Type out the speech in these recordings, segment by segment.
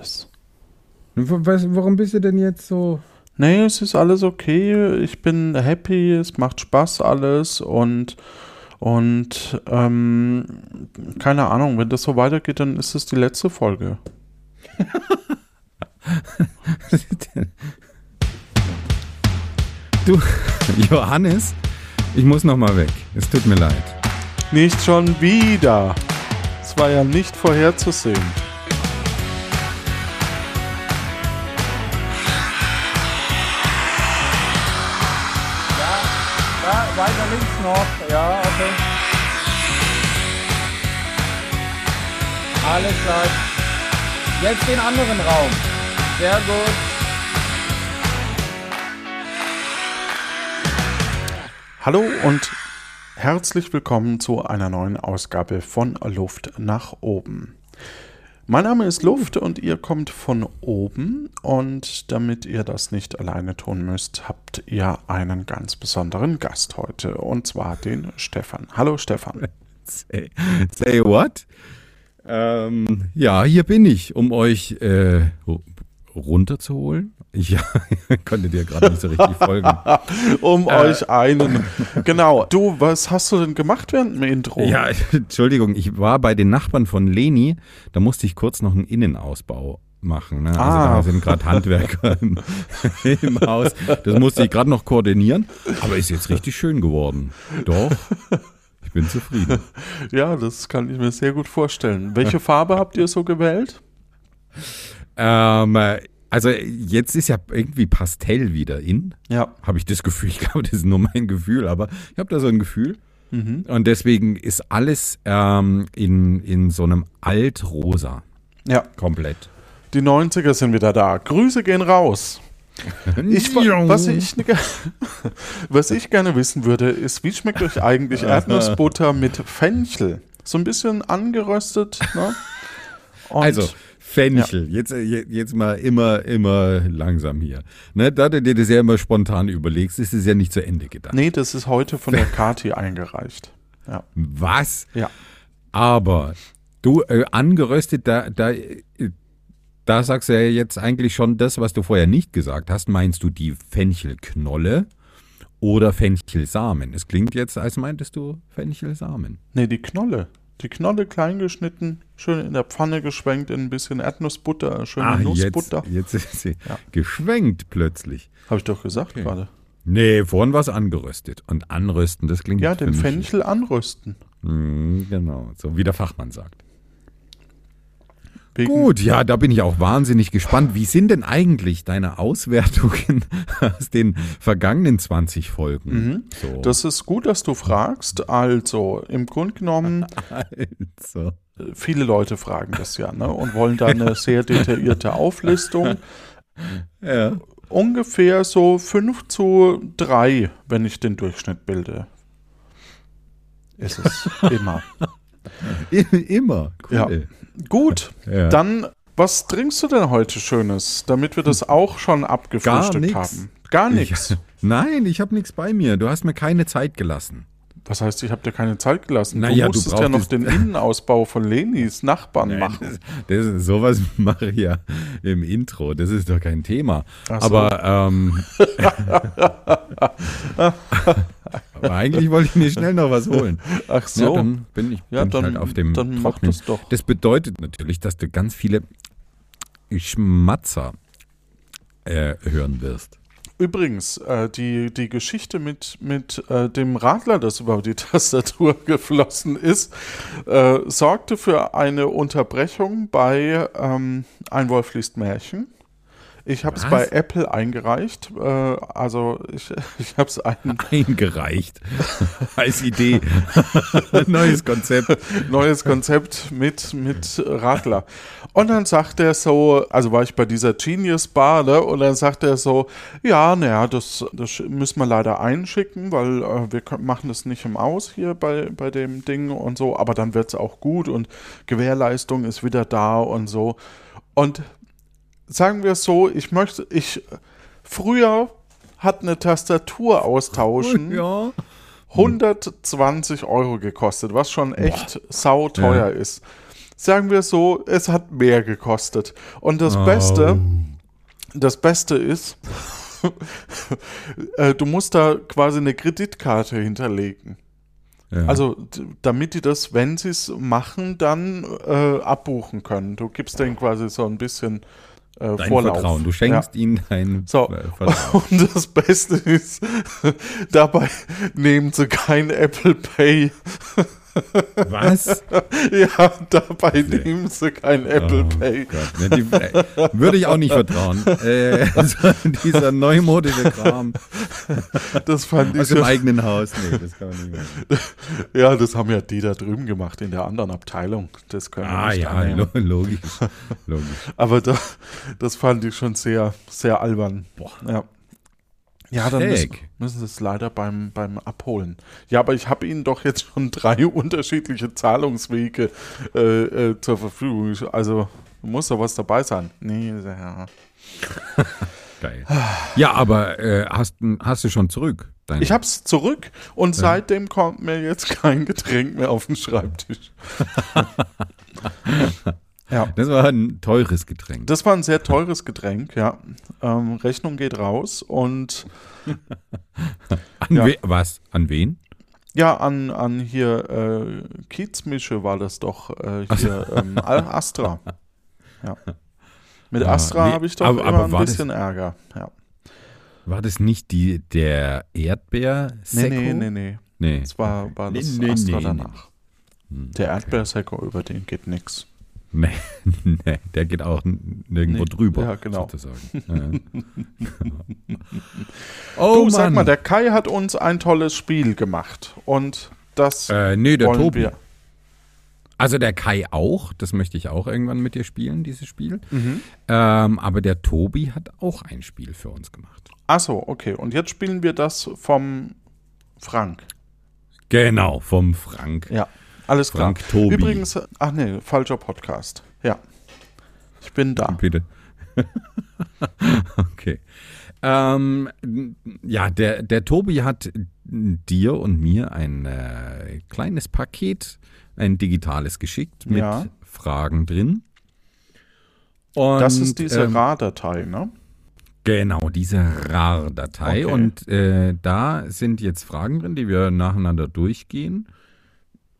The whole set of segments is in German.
es. Was, warum bist du denn jetzt so? Nee, es ist alles okay. Ich bin happy, es macht Spaß alles und und ähm, keine Ahnung, wenn das so weitergeht, dann ist es die letzte Folge. du, Johannes, ich muss noch mal weg. Es tut mir leid. Nicht schon wieder. Es war ja nicht vorherzusehen. Links noch. Ja, okay. Alles klar. Jetzt den anderen Raum. Sehr gut. Hallo und herzlich willkommen zu einer neuen Ausgabe von Luft nach oben. Mein Name ist Luft und ihr kommt von oben und damit ihr das nicht alleine tun müsst, habt ihr einen ganz besonderen Gast heute und zwar den Stefan. Hallo Stefan. Say, say what? Ähm, ja, hier bin ich, um euch äh, runterzuholen. Ja, konnte dir gerade nicht so richtig folgen. um äh, euch einen. Genau. Du, was hast du denn gemacht während dem Intro? Ja, Entschuldigung, ich war bei den Nachbarn von Leni, da musste ich kurz noch einen Innenausbau machen. Ne? Also ah. da sind gerade Handwerker im, im, Haus. Das musste ich gerade noch koordinieren, aber ist jetzt richtig schön geworden. Doch. Ich bin zufrieden. Ja, das kann ich mir sehr gut vorstellen. Welche Farbe habt ihr so gewählt? Ähm, also jetzt ist ja irgendwie Pastell wieder in. Ja. Habe ich das Gefühl. Ich glaube, das ist nur mein Gefühl, aber ich habe da so ein Gefühl. Mhm. Und deswegen ist alles ähm, in, in so einem Altrosa. Ja. Komplett. Die 90er sind wieder da. Grüße gehen raus. Ich, was, ich, was ich gerne wissen würde, ist, wie schmeckt euch eigentlich Erdnussbutter mit Fenchel? So ein bisschen angeröstet, ne? Und also, Fenchel. Ja. Jetzt, äh, jetzt mal immer, immer langsam hier. Ne, da du dir das ja immer spontan überlegst, ist es ja nicht zu Ende gedacht. Nee, das ist heute von der Kati eingereicht. Ja. Was? Ja. Aber du, äh, angeröstet, da, da, äh, da sagst du ja jetzt eigentlich schon das, was du vorher nicht gesagt hast. Meinst du die Fenchelknolle? Oder Fenchelsamen. Es klingt jetzt, als meintest du Fenchelsamen. Nee, die Knolle. Die Knolle klein geschnitten, schön in der Pfanne geschwenkt in ein bisschen Erdnussbutter, schöne ah, Nussbutter. Jetzt, jetzt ist sie ja. geschwenkt plötzlich. Habe ich doch gesagt okay. gerade. Nee, vorhin war es angeröstet. Und anrösten, das klingt Ja, den Fenchel anrösten. Mm, genau, so wie der Fachmann sagt. Wegen Gut, ja, da bin ich auch wahnsinnig gespannt. Wie sind denn eigentlich deine Auswertungen aus den vergangenen 20 Folgen? Mhm. So. Das ist gut, dass du fragst. Also, im Grunde genommen, also. viele Leute fragen das ja ne, und wollen da eine sehr detaillierte Auflistung. Ja. Ungefähr so 5 zu 3, wenn ich den Durchschnitt bilde. Ist es immer. immer, cool. Ja. Gut, ja. dann was trinkst du denn heute Schönes, damit wir das auch schon abgefrühstückt Gar haben? Gar nichts. Nein, ich habe nichts bei mir. Du hast mir keine Zeit gelassen. Was heißt, ich habe dir keine Zeit gelassen? Naja, du musstest du ja noch den Innenausbau von Lenis Nachbarn Nein, machen. Das, das, sowas mache ich ja im Intro. Das ist doch kein Thema. So. Aber, ähm, aber eigentlich wollte ich mir schnell noch was holen. Ach so. Ja, dann bin ich, ja, bin dann, halt auf dem dann mach das doch. Das bedeutet natürlich, dass du ganz viele Schmatzer äh, hören wirst. Übrigens, äh, die, die Geschichte mit, mit äh, dem Radler, das über die Tastatur geflossen ist, äh, sorgte für eine Unterbrechung bei ähm, Ein Wolf liest Märchen. Ich habe es bei Apple eingereicht. Äh, also ich, ich habe es ein eingereicht als Idee. Neues Konzept. Neues Konzept mit, mit Radler. Und dann sagt er so, also war ich bei dieser Genius Bar, ne? Und dann sagt er so, ja, naja, das, das müssen wir leider einschicken, weil äh, wir können, machen das nicht im Aus hier bei, bei dem Ding und so, aber dann wird es auch gut und Gewährleistung ist wieder da und so. Und sagen wir es so, ich möchte, ich, früher hat eine Tastatur austauschen ja. 120 Euro gekostet, was schon echt Boah. sauteuer ja. ist. sagen wir so, es hat mehr gekostet. Und das Beste, das Beste ist, äh, du musst da quasi eine Kreditkarte hinterlegen. Ja. Also, damit die das, wenn sie es machen, dann äh, abbuchen können. Du gibst denen quasi so ein bisschen äh, dein Vorlauf. Vertrauen. Du schenkst ihnen dein So, äh, Vertrauen. und das Beste ist, dabei nehmen sie kein Apple Pay. Was? Ja, dabei nehmen sie kein Apple Oh Pay. Gott, die, äh, würde ich auch nicht vertrauen. Äh, dieser neumodische Kram Das fand ich aus dem eigenen Haus. Nee, das kann man nicht machen. Ja, das haben ja die da drüben gemacht in der anderen Abteilung. Das können wir Ah nicht ja, annehmen. logisch. logisch. Aber da, das fand ich schon sehr, sehr albern. Ja. Ja, dann müssen, müssen sie es leider beim, beim Abholen. Ja, aber ich habe Ihnen doch jetzt schon drei unterschiedliche Zahlungswege äh, äh, zur Verfügung. Also muss doch was dabei sein. Nee, ja. Geil. Ja, aber äh, hast, hast du schon zurück? Dein, Ich hab's zurück und seitdem kommt mir jetzt kein Getränk mehr auf den Schreibtisch. ja. das war ein teures Getränk. Das war ein sehr teures Getränk, ja. Ähm, Rechnung geht raus und An ja. was? An wen? ja, an, an hier äh, Kiezmische war das doch äh, hier ähm, Astra. Ja. Mit Ah, Astra nee, habe ich doch aber- immer aber ein war das- bisschen Ärger. Ja. War das nicht die, der erdbeer Nee, nee, nee, nee. nee. Das war, war das Nee, nee, Astra danach. Hm, Der Erdbeersäcker, über den geht nix. Nee, nee, der geht auch nirgendwo Nee, drüber. ja, genau. Sozusagen. Oh du, Mann. sag mal, der Kai hat uns ein tolles Spiel gemacht und das äh, nee, der wollen Tobi. wir. Also der Kai auch, das möchte ich auch irgendwann mit dir spielen, dieses Spiel. Mhm. Ähm, aber der Tobi hat auch ein Spiel für uns gemacht. Achso, okay. Und jetzt spielen wir das vom Frank. Genau, vom Frank. Ja, alles klar. Frank Tobi. Übrigens, ach nee, falscher Podcast. Ja. Ich bin da. Bitte. okay. Ähm, ja, der, der Tobi hat dir und mir ein äh, kleines Paket, ein digitales geschickt mit Ja. Fragen drin. Und, Das ist diese ähm, RAR-Datei, ne? Genau, diese RAR-Datei. Okay. Und äh, da sind jetzt Fragen drin, die wir nacheinander durchgehen.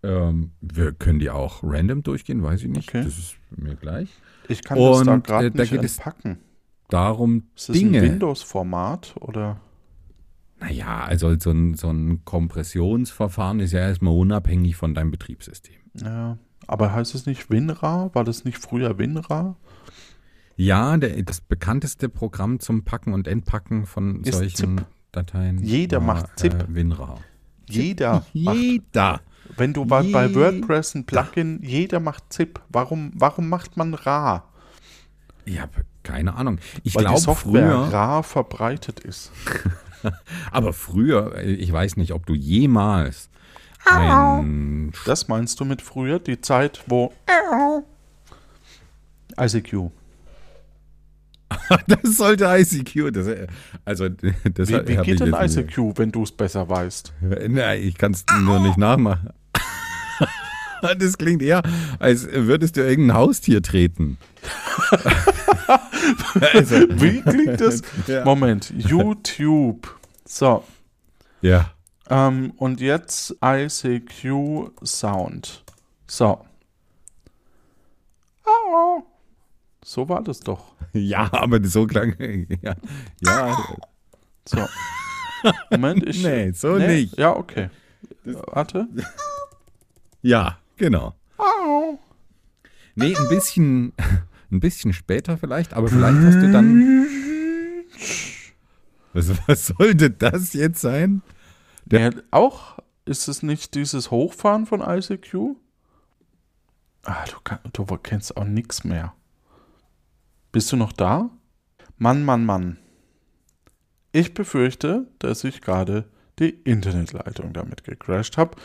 Ähm, wir können die auch random durchgehen, weiß ich nicht. Okay. Das ist mir gleich. Ich kann das da Und, gerade äh, da nicht geht es entpacken. Darum Ist das ein Dinge. Windows-Format oder? Naja, also so ein, so ein Kompressionsverfahren ist ja erstmal unabhängig von deinem Betriebssystem. Ja. Aber heißt es nicht WinRAR? War das nicht früher WinRAR? Ja, der, das bekannteste Programm zum Packen und Entpacken von Ist solchen ZIP. Dateien. Jeder war, macht ZIP. Äh, WinRAR. Jeder macht. Jeder. Wenn du bei, bei WordPress ein Plugin, jeder macht ZIP. Warum, warum macht man RAR? Ich habe keine Ahnung. Ich glaube Software früher, rar verbreitet ist. aber früher, äh, ich weiß nicht, ob du jemals ein Das meinst du mit früher? Die Zeit, wo ICQ. das sollte ICQ, das, äh, also das Wie, wie geht ich denn jetzt nicht- ICQ, wenn du es besser weißt? Nein, ich kann es nur nicht nachmachen. Das klingt eher, als würdest du irgendein Haustier treten. also, Wie klingt das? Ja. Moment, YouTube. So, ja. ähm, und jetzt ICQ Sound. So. Au. So war das doch. Ja, aber so klang. Ja, ja So. Moment, ich. Nee, so nicht. Ja, okay. Warte. ja, genau. Au. Nee, ein bisschen, ein bisschen später vielleicht, aber vielleicht hast du dann. Was, was sollte das jetzt sein? Ja, auch ist es nicht dieses Hochfahren von ICQ? Ah, du, du kennst auch nichts mehr. Bist du noch da? Mann, Mann, Mann. Ich befürchte, dass ich gerade die Internetleitung damit gecrashed habe.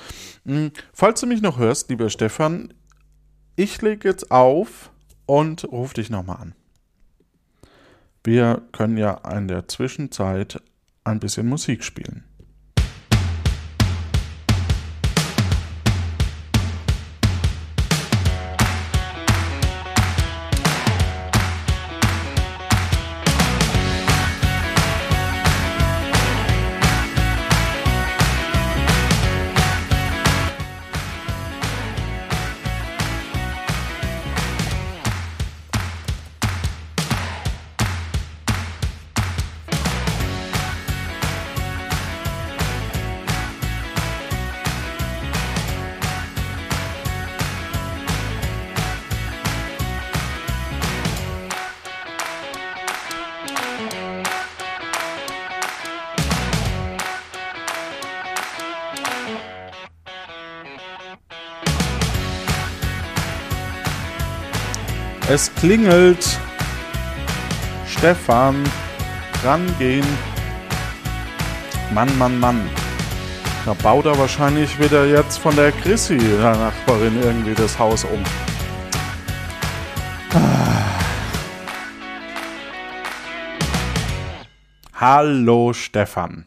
Hm, Falls du mich noch hörst, lieber Stefan, ich lege jetzt auf und ruf dich nochmal an. Wir können ja in der Zwischenzeit ein bisschen Musik spielen. Es klingelt. Stefan, rangehen. Mann, Mann, Mann. Da baut er wahrscheinlich wieder jetzt von der Chrissy, der Nachbarin, irgendwie das Haus um. Ah. Hallo Stefan.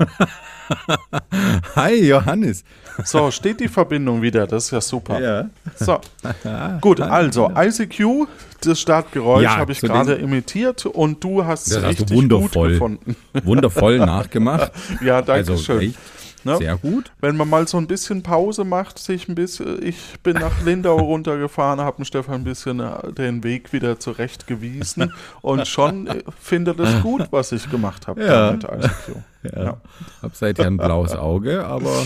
Hi Johannes. So, steht die Verbindung wieder, das ist ja super. Ja. So, gut, also ICQ, das Startgeräusch Ja, habe ich gerade imitiert und du hast es Das hast richtig du wundervoll. gut gefunden. Wundervoll nachgemacht. Ja, danke Also schön. echt Ne? sehr gut. Wenn man mal so ein bisschen Pause macht, sich ein bisschen, ich bin nach Lindau runtergefahren, habe Stefan ein bisschen äh, den Weg wieder zurechtgewiesen und schon äh, findet es gut, was ich gemacht habe Ja. damit ICQ. Ja. Hab seither ein blaues Auge, aber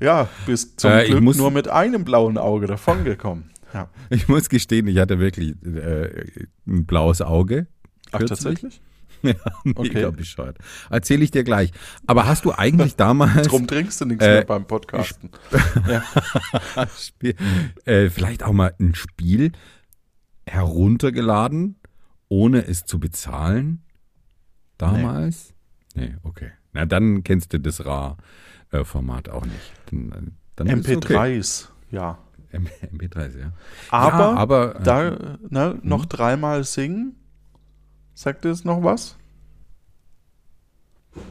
Ja, bist zum Äh, Glück muss- nur mit einem blauen Auge davongekommen. Ja. ich muss gestehen, ich hatte wirklich äh, ein blaues Auge. Ach, kürzlich. tatsächlich? Ja, mega Okay. bescheuert. Erzähle ich dir gleich. Aber hast du eigentlich damals Drum trinkst du nichts Äh, mehr beim Podcasten. Spiel, äh, vielleicht auch mal ein Spiel heruntergeladen, ohne es zu bezahlen? Damals? Nee, okay. Na, dann kennst du das RAR-Format auch nicht. Dann, dann ist okay. MP3s, ja. M- MP3, ja. Aber, ja, aber äh, da ne, noch dreimal singen. Sagt ihr es noch was?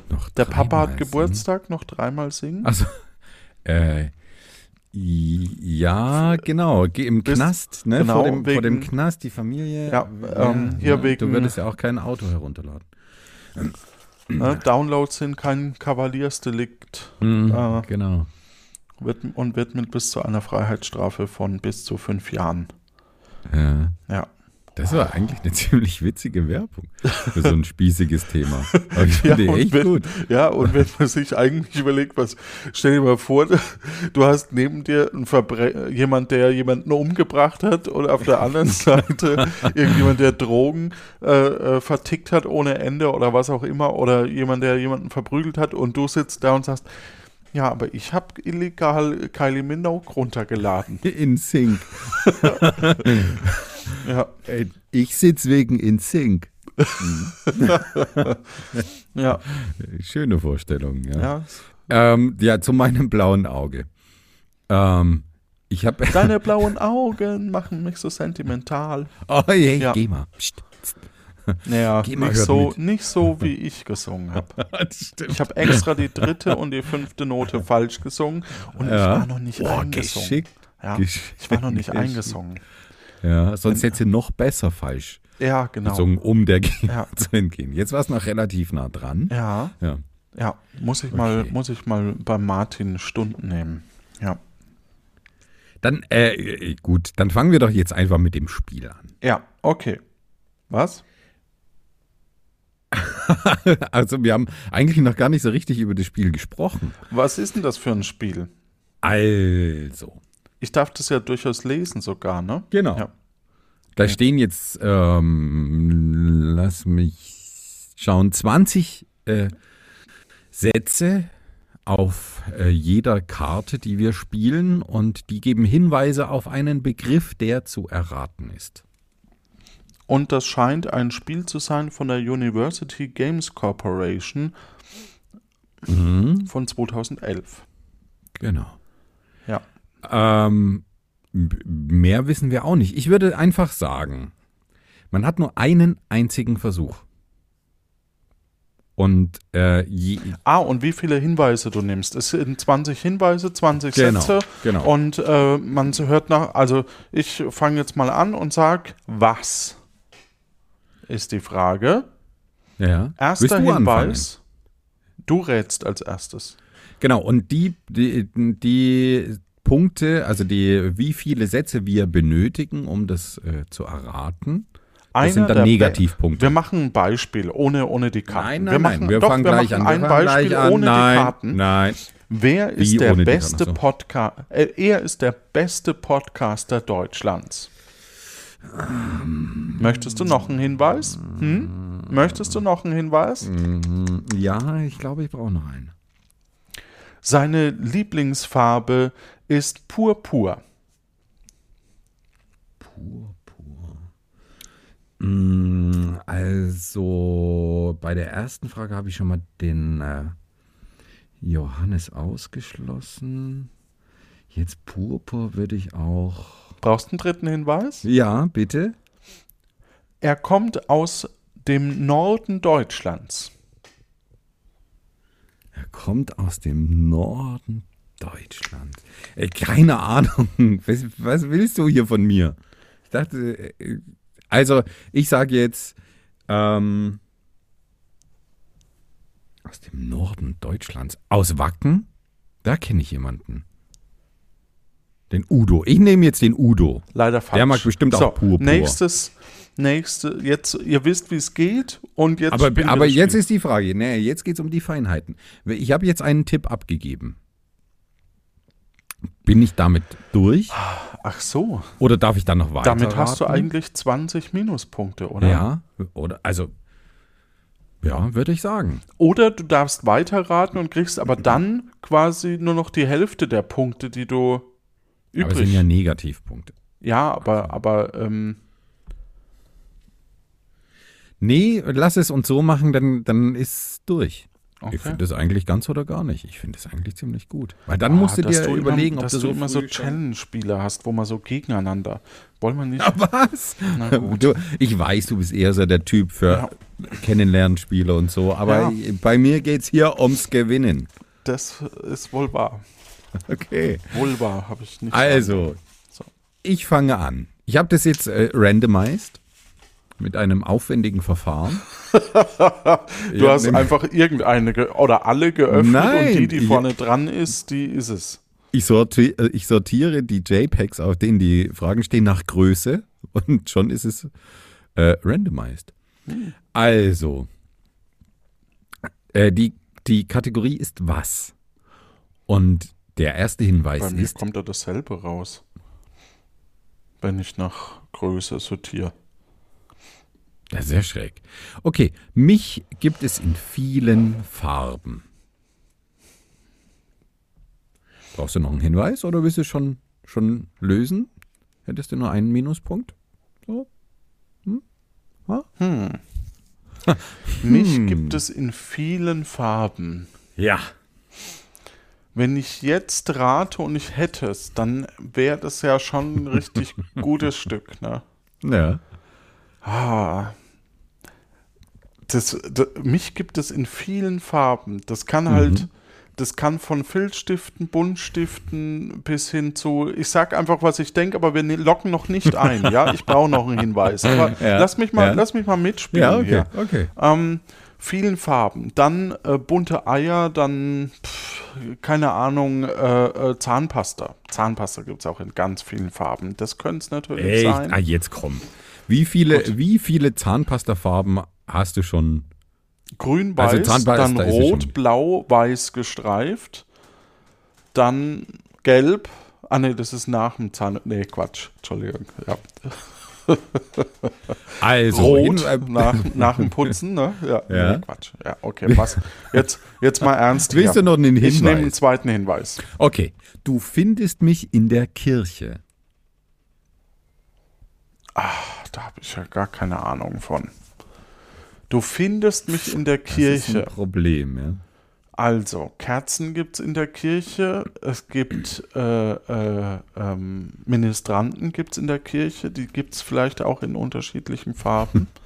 noch Der Papa hat Geburtstag, noch dreimal singen. Also, äh, ja, genau. Geh Im Bist- Knast, ne? genau, vor, dem, vor dem wegen- Knast, die Familie. Ja, ähm, hier Du wegen- würdest ja auch kein Auto herunterladen. Ne, Downloads sind kein Kavaliersdelikt Mhm, Ah. Genau. wird, und wird mit bis zu einer Freiheitsstrafe von bis zu fünf Jahren. Ja. Ja. Das war eigentlich eine ziemlich witzige Werbung für so ein spießiges Thema. Aber ich Ja, finde und echt wenn, gut. ja, und wenn man sich eigentlich überlegt, was, stell dir mal vor, du hast neben dir einen Verbre jemand, der jemanden umgebracht hat und auf der anderen Seite irgendjemand, der Drogen äh, äh, vertickt hat ohne Ende oder was auch immer oder jemand, der jemanden verprügelt hat und du sitzt da und sagst, ja, aber ich habe illegal Kylie Minogue runtergeladen. In Sync. Ja, Ey, Ich sitze wegen In Sync. ja, Schöne Vorstellung, ja. ja. Ähm, ja, zu meinem blauen Auge. Ähm, ich habe. Deine blauen Augen machen mich so sentimental. Oh, je, Ja. geh mal. Psst. Naja, Geh mal, nicht so, mit. nicht so, wie ich gesungen habe. Ich habe extra die dritte und die fünfte Note falsch gesungen und ich Ja. war noch nicht Boah, eingesungen. geschickt. Ja, geschickt, ich war noch nicht geschickt. eingesungen. Ja, sonst hätte sie noch besser falsch Ja, genau. gesungen, um der Ja. zu entgehen. Jetzt war es noch relativ nah dran. Ja, Ja. ja, muss ich mal, Okay. muss ich mal bei Martin Stunden nehmen. Ja, Dann, äh, gut, dann fangen wir doch jetzt einfach mit dem Spiel an. ja, okay. Was? Also, wir haben eigentlich noch gar nicht so richtig über das Spiel gesprochen. Was ist denn das für ein Spiel? Also, Ich darf das ja durchaus lesen sogar, ne? Genau. Ja. da stehen jetzt, ähm, lass mich schauen, 20 äh, Sätze auf äh, jeder Karte, die wir spielen, und die geben Hinweise auf einen Begriff, der zu erraten ist. Und das scheint ein Spiel zu sein von der University Games Corporation von 2011. Genau. Ja. Ähm, mehr wissen wir auch nicht. Ich würde einfach sagen, man hat nur einen einzigen Versuch. Und äh, Ah, und wie viele Hinweise du nimmst. Es sind 20 Hinweise, 20 Genau, Sätze. genau. Und äh, man hört nach, also ich fange jetzt mal an und sag, was ist die Frage. ja, Erster du anfangen? Hinweis. Du rätst als erstes. Genau, und die, die, die Punkte, also die, wie viele Sätze wir benötigen, um das äh, zu erraten, das sind der dann Be- Negativpunkte. Wir machen ein Beispiel ohne, ohne die Karten. Nein, nein, wir nein, machen, wir doch, fangen wir gleich machen an. ein Beispiel ohne nein, die Karten. Nein, Wer ist Wie der beste so. Podcast? Äh, er ist der beste Podcaster Deutschlands. Möchtest du noch einen Hinweis? Hm? Möchtest du noch einen Hinweis? Mhm, ja, ich glaube, ich brauche noch einen. Seine Lieblingsfarbe ist Purpur. Purpur. Pur. Also bei der ersten Frage habe ich schon mal den äh, Johannes ausgeschlossen. Jetzt Purpur würde ich auch. Brauchst du einen dritten Hinweis? Ja, bitte. Er kommt aus dem Norden Deutschlands. Er kommt aus dem Norden Deutschlands. Äh, keine Ahnung. Was, was willst du hier von mir? Ich dachte, äh, also ich sage jetzt ähm, aus dem Norden Deutschlands. Aus Wacken? Da kenne ich jemanden. Den Udo. Ich nehme jetzt den Udo. Leider falsch. Der mag bestimmt so, auch Purpur. Nächstes, nächste, jetzt, ihr wisst, wie es geht und jetzt Aber, aber jetzt Spiel. ist die Frage, nee, jetzt geht es um die Feinheiten. Ich habe jetzt einen Tipp abgegeben. Bin ich damit durch? Ach so, Oder darf ich dann noch weiter? damit hast du eigentlich 20 Minuspunkte, oder? Ja, oder also ja, würde ich sagen. Oder du darfst weiterraten und kriegst aber dann quasi nur noch die Hälfte der Punkte, die du Aber es übrig. sind ja Negativpunkte. ja, aber, aber ähm, Nee, lass es uns so machen, dann, dann ist durch. Okay. Ich finde das eigentlich ganz oder gar nicht. Ich finde es eigentlich ziemlich gut. Weil dann Ah, musst du dir immer- überlegen, ob dass du so immer so Challenge-Spiele hast, wo man so gegeneinander. Wollen wir nicht? Was? Na gut. Du, ich weiß, du bist eher so der Typ für Kennenlernspiele und so, aber Ja. bei mir geht es hier ums Gewinnen. Das ist wohl wahr. Okay. Wohl wahr, habe ich nicht. Also, So. ich fange an. Ich habe das jetzt äh, randomized mit einem aufwendigen Verfahren. Du hast einfach irgendeine ge oder alle geöffnet Nein, und die, die vorne dran ist, die ist es. Ich, sorti äh, ich sortiere die JPEGs, auf denen die Fragen stehen, nach Größe und schon ist es äh, randomized. Also, äh, die, die Kategorie ist was? Und der erste Hinweis Bei mir ist, kommt da dasselbe raus. Wenn ich nach Größe sortiere. Ja, sehr schräg. Okay, mich gibt es in vielen Farben. Brauchst du noch einen Hinweis oder willst du schon, schon lösen? Hättest du nur einen Minuspunkt? So? Mich Hm. gibt es in vielen Farben. Ja. Wenn ich jetzt rate und ich hätte es, dann wäre das ja schon ein richtig gutes Stück, ne? Ja. Ah. Das, das, mich gibt es in vielen Farben. Das kann halt, das kann von Filzstiften, Buntstiften bis hin zu, ich sag einfach, was ich denke, aber wir ne- locken noch nicht ein, ja? Ich brauche noch einen Hinweis. Aber Ja, lass mich mal, ja. lass mich mal mitspielen Ja, okay, hier. okay. Ähm, vielen Farben. Dann äh, bunte Eier, dann, pff, keine Ahnung, äh, äh, Zahnpasta. Zahnpasta gibt es auch in ganz vielen Farben. Das könnte es natürlich Echt? sein. Ah, jetzt komm. Wie viele, wie viele Zahnpastafarben hast du schon? Grün, Also weiß, Zahnpasta dann rot, blau, weiß gestreift. Dann gelb. Ah, nee, das ist nach dem Zahn. Nee, Quatsch. Entschuldigung. Ja. Also, Rot nach, nach dem Putzen, ne? Ja, Ja. Nee, Quatsch. Ja, okay, was? Jetzt, jetzt mal ernst. Willst du noch einen Ich nehme einen Hinweis? zweiten Hinweis. Okay. Du findest mich in der Kirche. Da habe ich ja gar keine Ahnung von. Du findest mich in der Das ist Kirche. ein Problem, ja. Also, Kerzen gibt es in der Kirche. Es gibt äh, äh, ähm, Ministranten gibt es in der Kirche. Die gibt es vielleicht auch in unterschiedlichen Farben.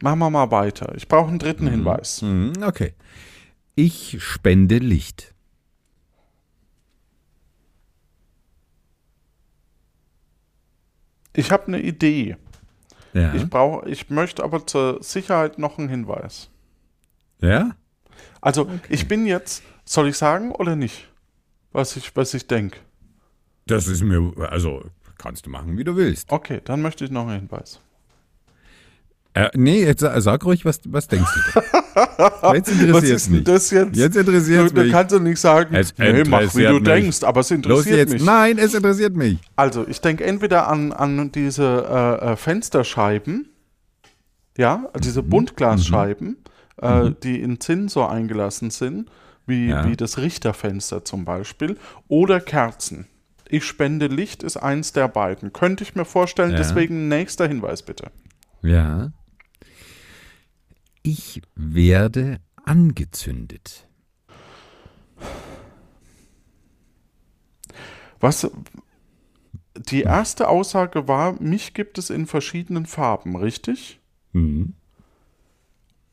Machen wir mal weiter. Ich brauche einen dritten Hinweis. Mhm, Okay. Ich spende Licht. Ich habe eine Idee. Ja. Ich brauche, ich möchte aber zur Sicherheit noch einen Hinweis. ja? Also, ich bin jetzt, soll ich sagen oder nicht? Was ich, was ich denke. Das ist mir, also kannst du machen, wie du willst. Okay, dann möchte ich noch einen Hinweis. Äh, nee, jetzt sa- sag ruhig, was, was denkst du? denn? Jetzt Was interessiert ist denn mich. das jetzt? Jetzt interessiert du, du mich. kannst du nicht sagen, Es nee, mach wie du mich. denkst, aber es interessiert mich. Nein, es interessiert mich. Also, ich denke entweder an, an diese äh, äh, Fensterscheiben, ja, diese Mhm. Buntglasscheiben, äh, die in Zinn so eingelassen sind, wie, Ja. wie das Richterfenster zum Beispiel, oder Kerzen. Ich spende Licht ist eins der beiden. Könnte ich mir vorstellen, Ja. deswegen nächster Hinweis bitte. Ja. Ich werde angezündet. Was die erste Aussage war, mich gibt es in verschiedenen Farben, richtig? Mhm.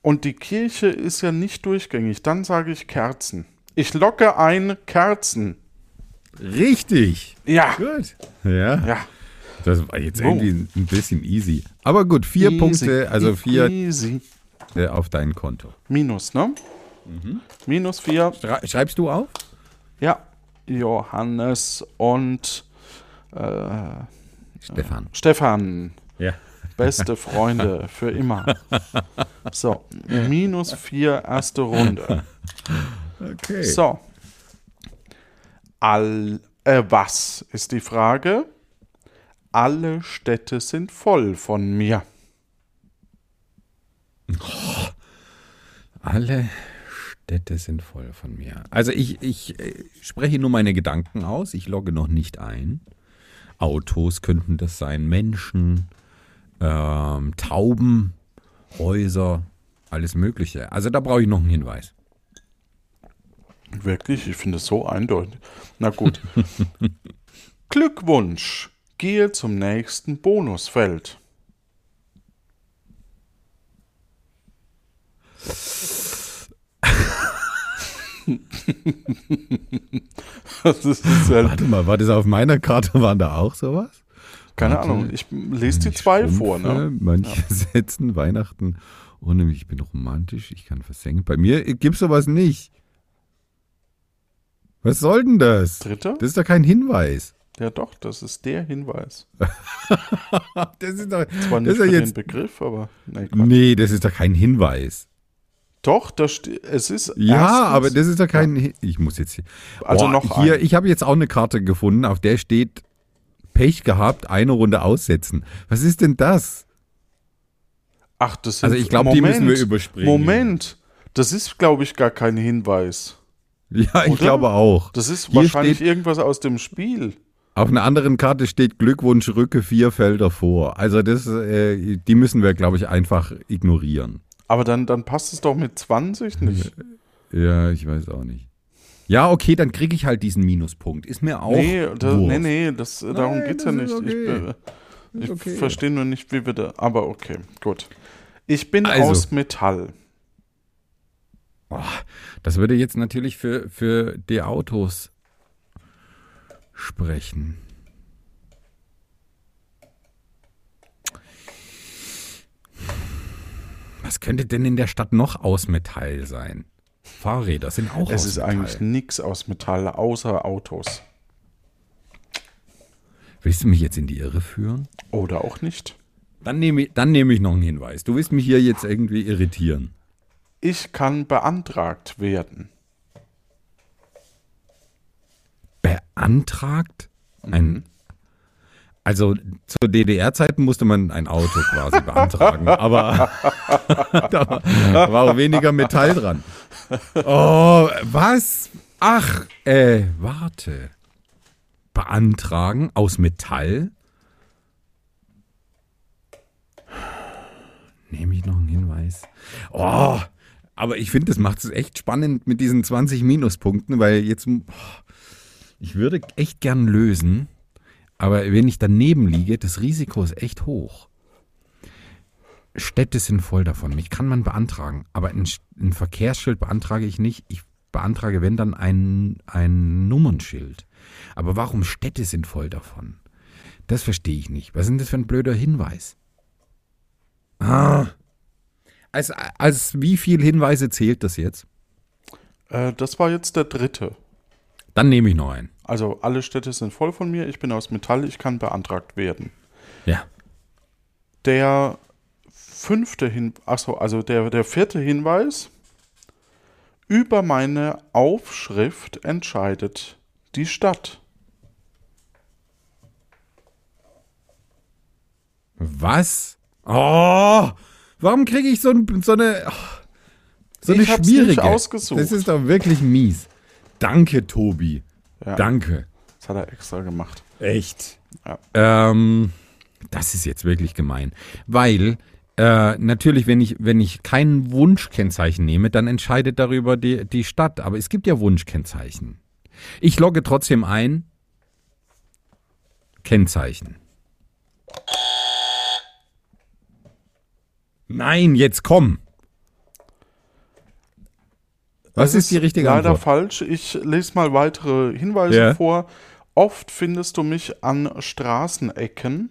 Und die Kirche ist ja nicht durchgängig. Dann sage ich Kerzen. Ich locke ein Kerzen. Richtig. Ja. Gut. Ja. Ja. Das war jetzt irgendwie ein bisschen easy. Aber gut, vier Easy. Punkte, also vier Easy. Äh, auf dein Konto. Minus, ne? Mhm. Minus vier. Schrei- Schreibst du auf? Ja. Johannes und Stefan. Stefan. Ja. Beste Freunde für immer. So, minus vier erste Runde. Okay. So. All, äh, was ist die Frage? Alle Städte sind voll von mir. Alle Städte sind voll von mir. Also ich, ich äh, spreche nur meine Gedanken aus. Ich logge noch nicht ein. Autos könnten das sein, Menschen, ähm, Tauben, Häuser, alles Mögliche. Also da brauche ich noch einen Hinweis. Wirklich? Ich finde es so eindeutig. Na gut. Glückwunsch. Gehe zum nächsten Bonusfeld. das ist halt, Warte mal, war das auf meiner Karte, waren da auch sowas? keine warte. Ahnung. Ich lese die zwei vor, ne? Manche setzen Weihnachten ohne mich. Ich bin romantisch, ich kann versenken. Bei mir gibt es sowas nicht. Was soll denn das? Dritter? Das ist doch kein Hinweis. Ja, doch, das ist der Hinweis. Das ist doch, Zwar das nicht ist für doch den jetzt. Begriff, aber Quatsch. Nee, das ist doch kein Hinweis. Doch, das es ist Ja, erstens- aber das ist doch kein. Hin- Ich muss jetzt hier. Also Boah, noch hier. ein. Ich habe jetzt auch eine Karte gefunden, auf der steht Pech gehabt, eine Runde aussetzen. Was ist denn das? Ach, das sind, Also ich glaube, die müssen wir überspringen. Moment, das ist, glaube ich, gar kein Hinweis. Ja, ich Oder? glaube auch. Das ist Hier wahrscheinlich steht- irgendwas aus dem Spiel. Auf einer anderen Karte steht Glückwunsch, rücke vier Felder vor. Also das, äh, die müssen wir, glaube ich, einfach ignorieren. Aber dann, dann passt es doch mit 20 nicht. Ja, ich weiß auch nicht. Ja, okay, dann kriege ich halt diesen Minuspunkt. Ist mir auch. nee, da, nee, nee, das, darum Nein, geht's ja nicht. okay. Ich, ich okay. verstehe nur nicht, wie wir da. Aber okay, gut. Ich bin Also. aus Metall. Oh, das würde jetzt natürlich für, für die Autos sprechen. Was könnte denn in der Stadt noch aus Metall sein? Fahrräder sind auch Es aus ist Metall. eigentlich nichts aus Metall, außer Autos. Willst du mich jetzt in die Irre führen? Oder auch nicht. Dann nehme ich, dann nehme ich noch einen Hinweis. Du willst mich hier jetzt irgendwie irritieren. Ich kann beantragt werden. Beantragt? Ein, also zu DDR-Zeiten musste man ein Auto quasi beantragen, aber da war, auch weniger Metall dran. Oh, was? Ach, äh, warte. Beantragen aus Metall? Nehme ich noch einen Hinweis? Oh, aber ich finde, das macht es echt spannend mit diesen 20 Minuspunkten, weil jetzt, oh, ich würde echt gern lösen, aber wenn ich daneben liege, das Risiko ist echt hoch. Städte sind voll davon. Mich kann man beantragen, aber ein, ein Verkehrsschild beantrage ich nicht. Ich beantrage, wenn dann ein, ein Nummernschild. Aber warum Städte sind voll davon? Das verstehe ich nicht. Was ist denn das für ein blöder Hinweis? Ah. Als, als wie viel Hinweise zählt das jetzt? Äh, das war jetzt der dritte. Dann nehme ich noch einen. Also alle Städte sind voll von mir. Ich bin aus Metall. Ich kann beantragt werden. Ja. Der fünfte Hin achso, also der, der vierte Hinweis. Über meine Aufschrift entscheidet die Stadt. Was? Oh, warum kriege ich so, ein, so eine, oh, so eine Ich hab's schwierige? nicht ausgesucht. Das ist doch wirklich mies. Danke, Tobi. Ja. Danke. Das hat er extra gemacht. Echt? Ja. Ähm, das ist jetzt wirklich gemein. Weil äh, natürlich, wenn ich, wenn ich kein Wunschkennzeichen nehme, dann entscheidet darüber die, die Stadt. Aber es gibt ja Wunschkennzeichen. Ich logge trotzdem ein. Kennzeichen. Nein, jetzt komm. Was Das ist die richtige leider Antwort? falsch. Ich lese mal weitere Hinweise Ja. vor. Oft findest du mich an Straßenecken.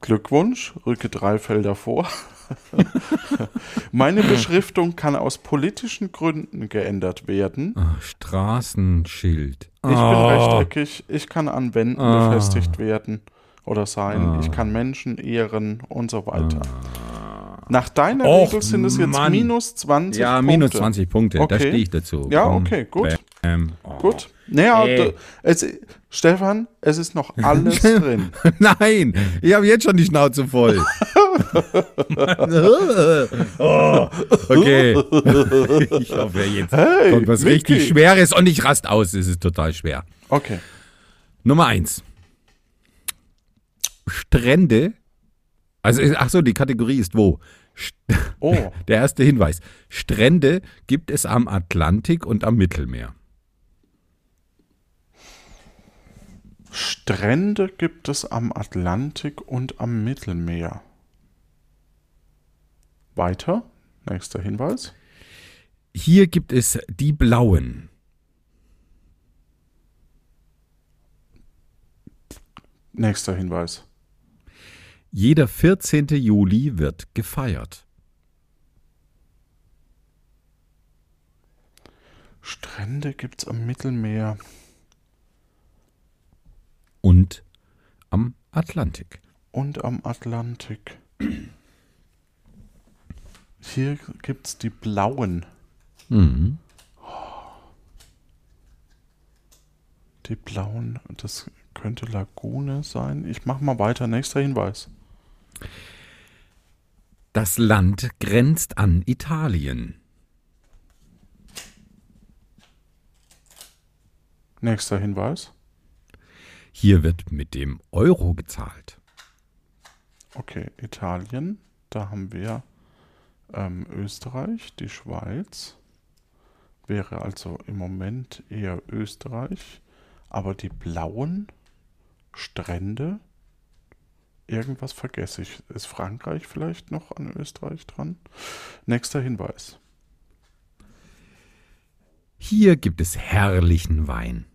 Glückwunsch, rücke drei Felder vor. Meine Beschriftung kann aus politischen Gründen geändert werden. Ah, Straßenschild. Ich bin Ah. rechteckig, ich kann an Wänden Ah. befestigt werden oder sein. Ich kann Menschen ehren und so weiter. Nach deiner Och, Regel sind es jetzt Mann. minus 20 Ja, Punkte. minus 20 Punkte, da Okay. stehe ich dazu. Ja, Komm. okay, gut. Bam. Oh. Gut. Naja, Ey. d- es, Stefan, es ist noch alles drin. Nein, ich habe jetzt schon die Schnauze voll. oh, okay. Ich hoffe, jetzt Hey, kommt was Vicky. richtig Schweres und ich rast aus. Es ist total schwer. Okay. Nummer eins. Strände. Also, ach so, die Kategorie ist wo? Oh, Der erste Hinweis. Strände gibt es am Atlantik und am Mittelmeer. Strände gibt es am Atlantik und am Mittelmeer. Weiter. Nächster Hinweis. Hier gibt es die blauen. Nächster Hinweis. Jeder 14. Juli wird gefeiert. Strände gibt es am Mittelmeer. Und am Atlantik. und am Atlantik. Hier gibt es die blauen. Mhm. Die blauen, das könnte Lagune sein. Ich mach mal weiter. Nächster Hinweis. Das Land grenzt an Italien. Nächster Hinweis. Hier wird mit dem Euro gezahlt. Okay, Italien. Da haben wir ähm, Österreich, die Schweiz. Wäre also im Moment eher Österreich. Aber die blauen Strände, irgendwas vergesse ich. Ist Frankreich vielleicht noch an Österreich dran? Nächster Hinweis. Hier gibt es herrlichen Wein.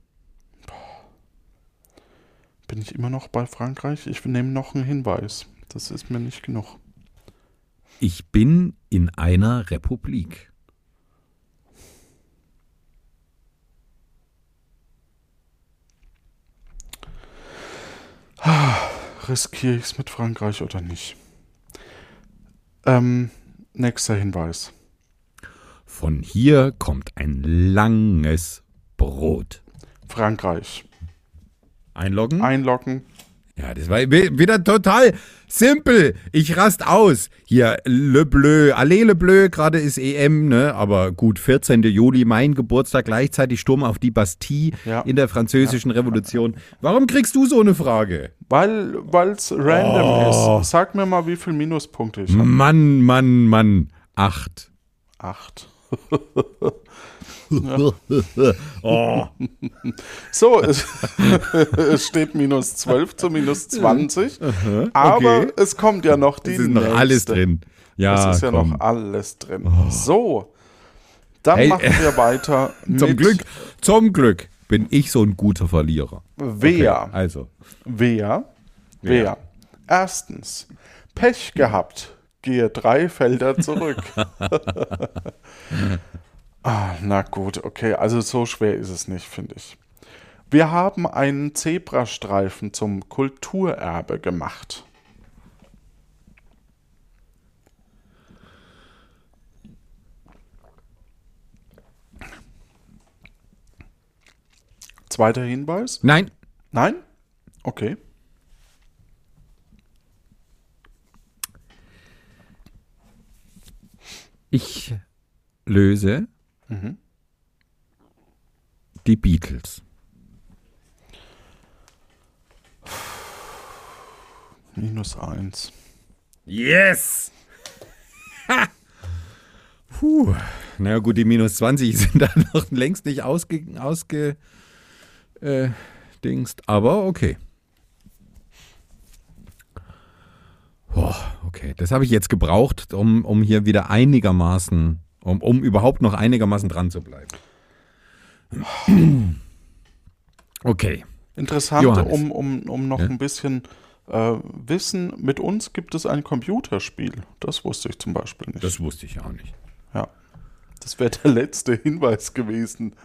Bin ich immer noch bei Frankreich? Ich nehme noch einen Hinweis. Das ist mir nicht genug. Ich bin in einer Republik. Riskiere ich es mit Frankreich oder nicht? Ähm, nächster Hinweis. Von hier kommt ein langes Brot. Frankreich. Einloggen? Einloggen. Ja, das war wi- wieder total simpel. Ich rast aus. Hier, Le Bleu, Allez Le Bleu, gerade ist EM, ne? Aber gut, 14. Juli, mein Geburtstag, gleichzeitig Sturm auf die Bastille Ja. in der französischen Revolution. Warum kriegst du so eine Frage? Weil es random Oh. ist. Sag mir mal, wie viele Minuspunkte ich habe. Mann, Mann, Mann. Acht. Acht. Oh. So, es, es steht minus 12 zu minus 20. Aber okay. es kommt ja noch die Es ist noch nächste. alles drin. Ja, Es ist ja komm. Oh. noch alles drin. So, dann Hey, machen wir weiter Zum Glück, zum Glück bin ich so ein guter Verlierer. wer. Also, Wer? Wer? Erstens, Pech gehabt. Gehe drei Felder zurück. Ah, na gut, okay. Also so schwer ist es nicht, finde ich. Wir haben einen Zebrastreifen zum Kulturerbe gemacht. Zweiter Hinweis? nein, Nein? Okay. ich löse Mhm. die Beatles. Minus eins. Yes! Puh. Na ja, gut, die minus 20 sind da noch längst nicht ausge, ausge äh, aber okay. Boah, okay, das habe ich jetzt gebraucht, um, um hier wieder einigermaßen, um, um überhaupt noch einigermaßen dran zu bleiben. Okay. Interessant, Johannes. um, um, um noch Ja? ein bisschen äh, Wissen. Mit uns gibt es ein Computerspiel. Das wusste ich zum Beispiel nicht. Das wusste ich auch nicht. ja. Das wäre der letzte Hinweis gewesen.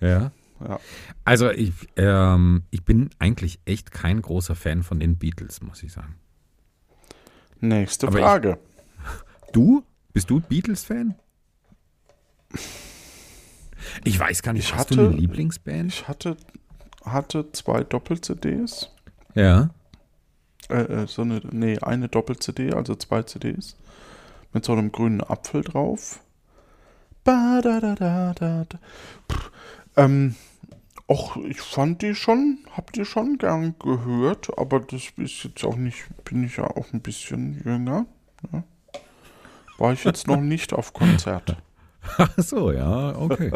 Ja. Ja. Also ich, ähm, ich bin eigentlich echt kein großer Fan von den Beatles, muss ich sagen. Nächste Aber ich- Frage. Du? Bist du Beatles-Fan? Ich weiß gar nicht, Ich hast du hatte- eine Lieblingsband? Ich hatte, hatte zwei Doppel-CDs. Ja. Äh, äh, so eine, nee, eine Doppel-CD, also zwei CDs. Mit so einem grünen Apfel drauf. Ba, da, da, da, da, ähm, och, ich fand die schon, hab die schon gern gehört, aber das ist jetzt auch nicht, bin ich ja auch ein bisschen jünger. Ja. War ich jetzt noch nicht auf Konzert. Ach so, ja, okay.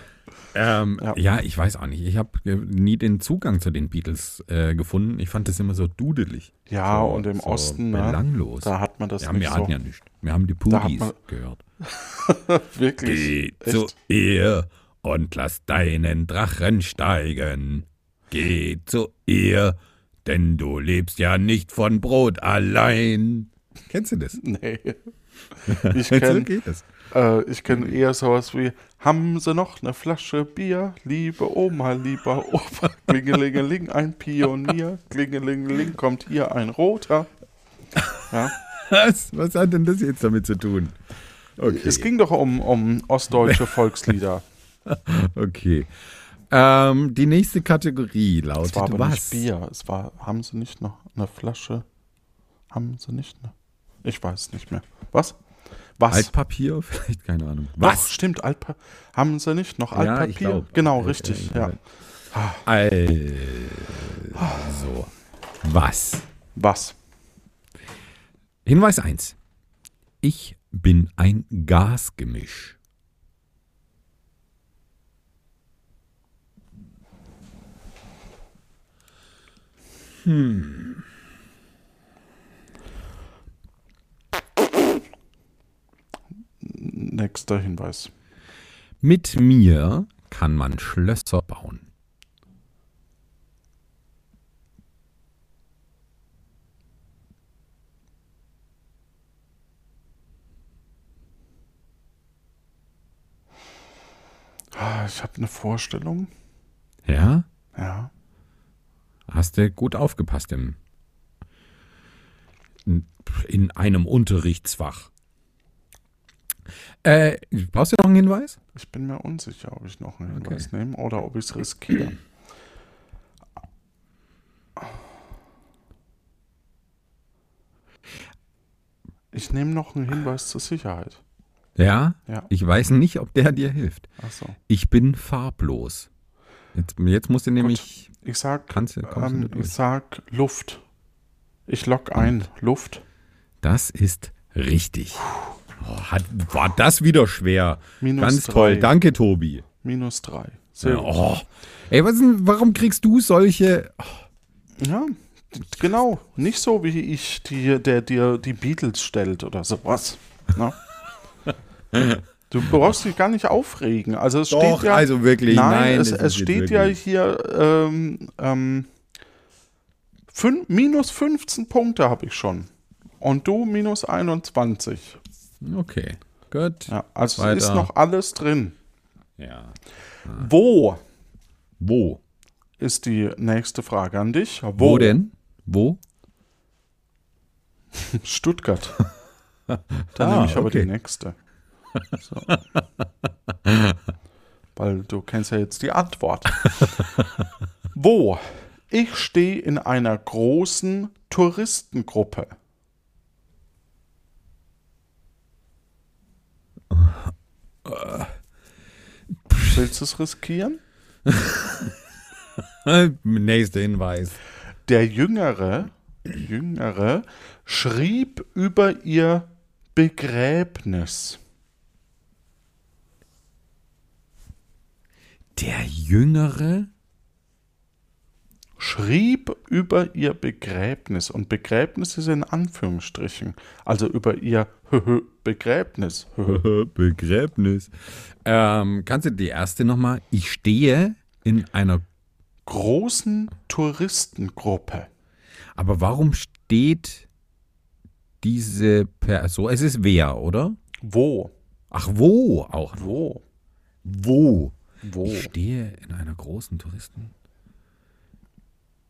ähm, ja. Ja. ich weiß auch nicht. Ich habe nie den Zugang zu den Beatles äh, gefunden. Ich fand das immer so dudelig. Ja, so, und im so Osten, ne, belanglos. da hat man das ja, nicht wir so. hatten ja nichts. Wir haben die Poogies man- gehört. Wirklich. Geh Echt? zu ihr und lass deinen Drachen steigen. Geh zu ihr, denn du lebst ja nicht von Brot allein. Kennst du das? Nee. Ich kenne geht das. Äh, ich kenn eher sowas wie: Haben Sie noch eine Flasche Bier? Liebe Oma, lieber Opa. Klingelingeling, ein Pionier. Klingelingeling, kommt hier ein Roter. Ja. Was? Was hat denn das jetzt damit zu tun? Okay. Es ging doch um, um ostdeutsche Volkslieder. okay. Ähm, die nächste Kategorie Es lautet war aber was? nicht Bier. Es war: Haben Sie nicht noch eine Flasche? Haben Sie nicht eine? Ich weiß es nicht mehr. Was? Was? Altpapier? Vielleicht, keine Ahnung. Doch, Was? stimmt, Altpa haben sie nicht noch Ja, ich Altpapier? glaub. genau, Äh, richtig, äh, ja. äh. Also, was? Was? Hinweis 1. Ich bin ein Gasgemisch. Nächster Hinweis. Mit mir kann man Schlösser bauen. Ah, Ich habe eine Vorstellung. Ja? Ja. Hast du gut aufgepasst im, in, in einem Unterrichtsfach. Äh, brauchst du noch einen Hinweis? Ich bin mir unsicher, ob ich noch einen Okay. Hinweis nehme oder ob ich es riskiere. Ich nehme noch einen Hinweis zur Sicherheit. Ja? Ja. Ich weiß nicht, ob der dir hilft. Achso. Ich bin farblos. Jetzt, jetzt musst du nämlich. Ich sag, Kannst ähm, ich sag Luft. Ich lock ein. Luft. Das ist richtig. Oh, hat, war das wieder schwer. Minus Ganz drei. toll. Danke, Tobi. Minus drei. Sehr Ja, oh. Ey, was warum kriegst du solche. Ja, genau. Nicht so, wie ich, die, der dir die Beatles stellt oder sowas. Ne? Du brauchst dich gar nicht aufregen. Also es steht ja. also wirklich. nein, Nein, es, es steht ja wirklich- hier ähm, ähm, fün- minus 15 Punkte habe ich schon. Und du minus 21. Okay, gut. Ja, also Weiter. ist noch alles drin. Ja. Wo Wo? ist die nächste Frage an dich? Wo, denn? Wo? Stuttgart. Dann Ah, nehme ich aber okay. die nächste. So. Weil du kennst ja jetzt die Antwort. Wo? Ich stehe in einer großen Touristengruppe. Willst du es riskieren? Nächster Hinweis. Der Jüngere, Jüngere schrieb über ihr Begräbnis. Der Jüngere? Schrieb über ihr Begräbnis und Begräbnis ist in Anführungsstrichen, also über ihr Begräbnis. Begräbnis. Ähm, kannst du die erste nochmal? Ich stehe in einer großen Touristengruppe. Aber warum steht diese Person? Es ist wer, oder? Wo? Ach, wo auch. Wo? Wo? Wo? Ich stehe in einer großen Touristen.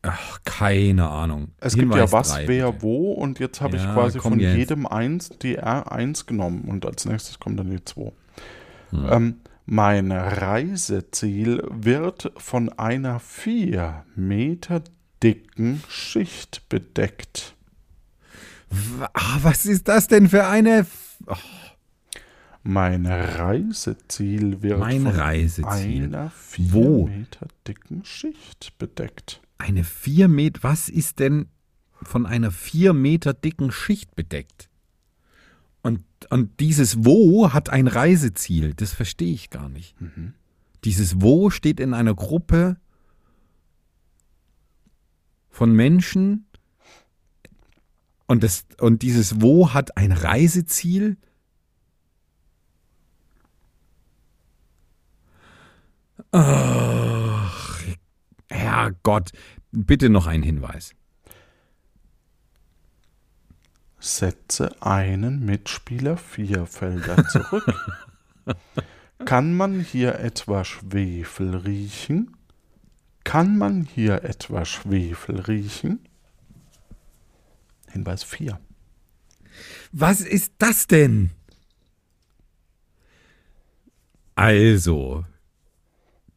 Ach, keine Ahnung. Es Hinweis gibt ja was, drei, wer, bitte. wo und jetzt habe ich Ja, quasi komm von jetzt. jedem eins die R1 genommen und als nächstes kommt dann die 2. Hm. Ähm, mein Reiseziel wird von einer vier Meter dicken Schicht bedeckt. Ah, was ist das denn für eine. Ach, Mein Reiseziel wird Mein von Reiseziel. einer vier Wo? Meter dicken Schicht bedeckt. Eine vier Meter. Was ist denn von einer vier Meter dicken Schicht bedeckt? Und, und dieses Wo hat ein Reiseziel. Das verstehe ich gar nicht. Dieses Wo steht in einer Gruppe von Menschen. Und, das, und dieses Wo hat ein Reiseziel. Ach, Herrgott, bitte noch ein Hinweis. Setze einen Mitspieler vier Felder zurück. Kann man hier etwa Schwefel riechen? Kann man hier etwa Schwefel riechen? Hinweis 4. Was ist das denn? Also,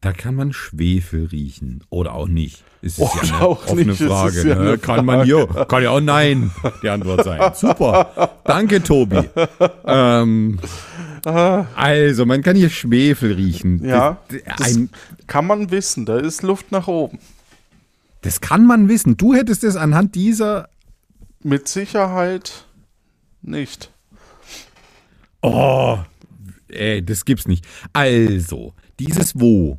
da kann man Schwefel riechen oder auch nicht. Es ist Oder ja eine auch offene nicht, Frage. ja ne? eine kann man ja, kann ja auch nein die Antwort sein. Super. Danke, Tobi. Ähm, also, man kann hier Schwefel riechen. Ja, ein, kann man wissen, da ist Luft nach oben. das kann man wissen. Du hättest es anhand dieser. Mit Sicherheit nicht. Oh, ey, das gibt's nicht. Also, dieses Wo,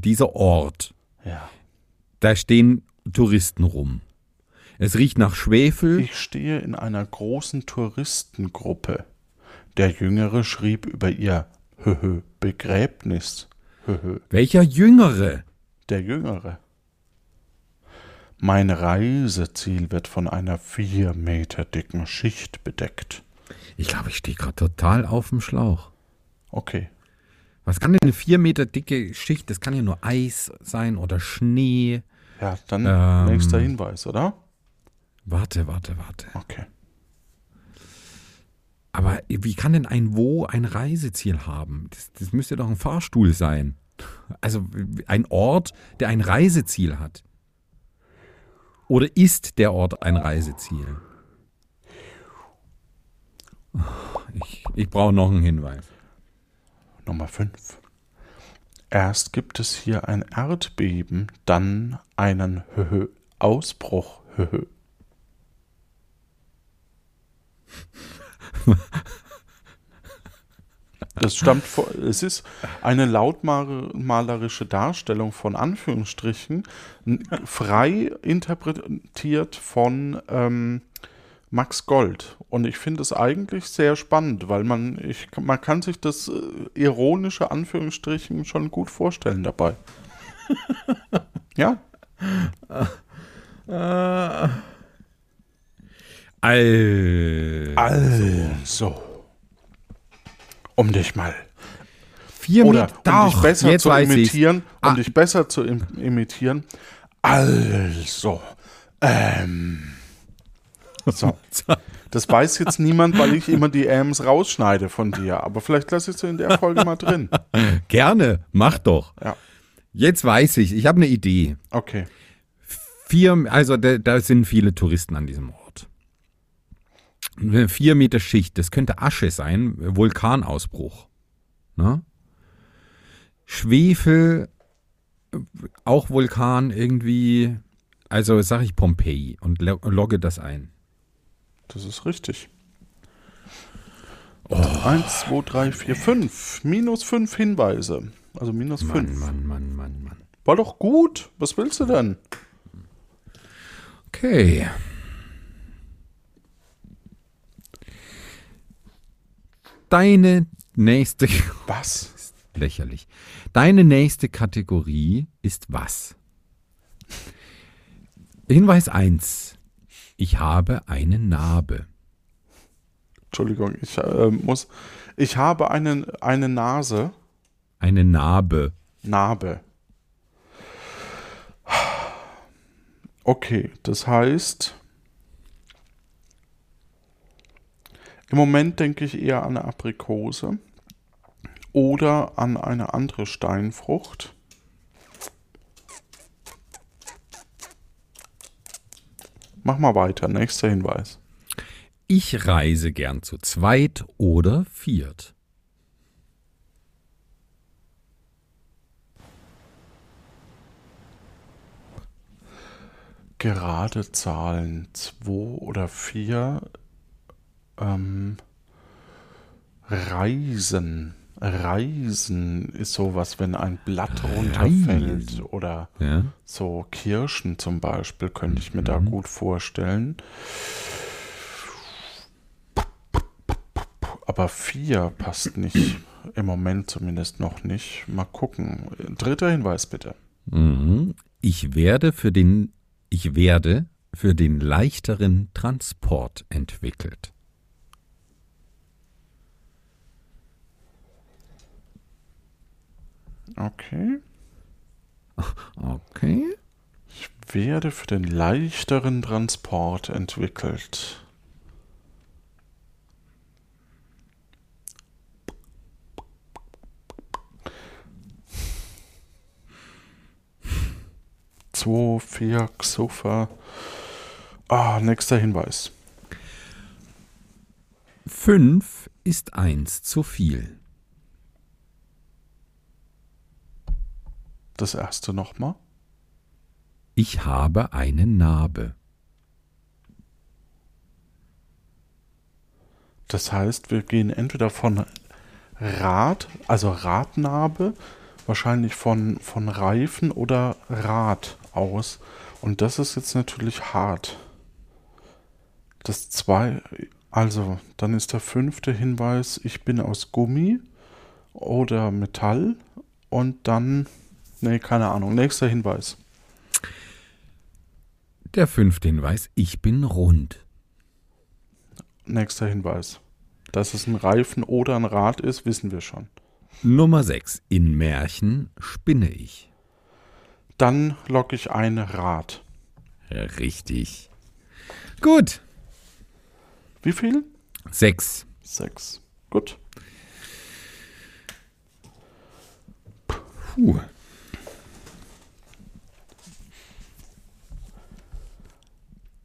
dieser Ort, Ja. da stehen Touristen rum. Es riecht nach Schwefel. Ich stehe in einer großen Touristengruppe. Der Jüngere schrieb über ihr Höhö, Begräbnis. Höhö, Welcher Jüngere? der Jüngere. Mein Reiseziel wird von einer vier Meter dicken Schicht bedeckt. Ich glaube, ich stehe gerade total auf dem Schlauch. Okay. Was kann denn eine vier Meter dicke Schicht? Das kann ja nur Eis sein oder Schnee. Ja, dann Ähm. nächster Hinweis, oder? Warte, warte, warte. Okay. Aber wie kann denn ein Wo ein Reiseziel haben? Das, das müsste doch ein Fahrstuhl sein. Also ein Ort, der ein Reiseziel hat. Oder ist der Ort ein Reiseziel? Ich, ich brauche noch einen Hinweis. Nummer 5. Erst gibt es hier ein Erdbeben, dann einen Höhö, Ausbruch. Höhö. Das stammt vor, es ist eine lautmalerische Darstellung von Anführungsstrichen, frei interpretiert von ähm, Max Gold. Und ich finde es eigentlich sehr spannend, weil man, ich, man kann sich das äh, ironische Anführungsstrichen schon gut vorstellen dabei. ja, Also, also. Um dich mal. vier Oder um dich besser jetzt zu imitieren, um Ah. dich besser zu im imitieren. Also, ähm. So. Das weiß jetzt niemand, weil ich immer die Ams rausschneide von dir. Aber vielleicht lasse ich sie in der Folge mal drin. Gerne, mach doch. Ja. Jetzt weiß ich, ich habe eine Idee. Okay. Vier, also da, da sind viele Touristen an diesem Ort. Eine vier Meter Schicht, das könnte Asche sein, Vulkanausbruch. Ne? Schwefel, auch Vulkan irgendwie. Also sage ich Pompeji und lo- logge das ein. Das ist richtig. Eins, zwei, drei, vier, fünf. Minus fünf Hinweise. Also minus Mann, fünf. Mann, Mann, Mann, Mann. War doch gut. Was willst du denn? Okay. Deine nächste, Was? lächerlich. Deine nächste Kategorie ist was? Hinweis 1. Ich habe eine Narbe. Entschuldigung, ich äh, muss. Ich habe eine, eine Nase. Eine Narbe. Narbe. Okay, das heißt. Im Moment denke ich eher an eine Aprikose oder an eine andere Steinfrucht. Mach mal weiter, nächster Hinweis. Ich reise gern zu zweit oder viert. Gerade Zahlen 2 oder 4. Ähm, Reisen. Reisen ist sowas, wenn ein Blatt runterfällt Reisen. oder Ja? so Kirschen zum Beispiel, könnte ich mir da gut vorstellen. Aber 4 passt nicht. Im Moment zumindest noch nicht. Mal gucken. Dritter Hinweis bitte. Mhm. Ich werde für den ich werde für den leichteren Transport entwickelt. Okay. Okay. Ich werde für den leichteren Transport entwickelt. Zwei, vier, Xuffer. Ah, nächster Hinweis. Fünf ist eins zu viel. Das erste nochmal. Ich habe eine Narbe. Das heißt, wir gehen entweder von Rad, also Radnarbe, wahrscheinlich von, von Reifen oder Rad aus. Und das ist jetzt natürlich hart. Das zwei, also dann ist der fünfte Hinweis, ich bin aus Gummi oder Metall und dann, nee, keine Ahnung, nächster Hinweis. Der fünfte Hinweis, ich bin rund. Nächster Hinweis. Dass es ein Reifen oder ein Rad ist, wissen wir schon. Nummer sechs, in Märchen spinne ich. Dann logge ich ein Rad. Richtig. Gut. Wie viel? Sechs. Sechs. Gut. Puh.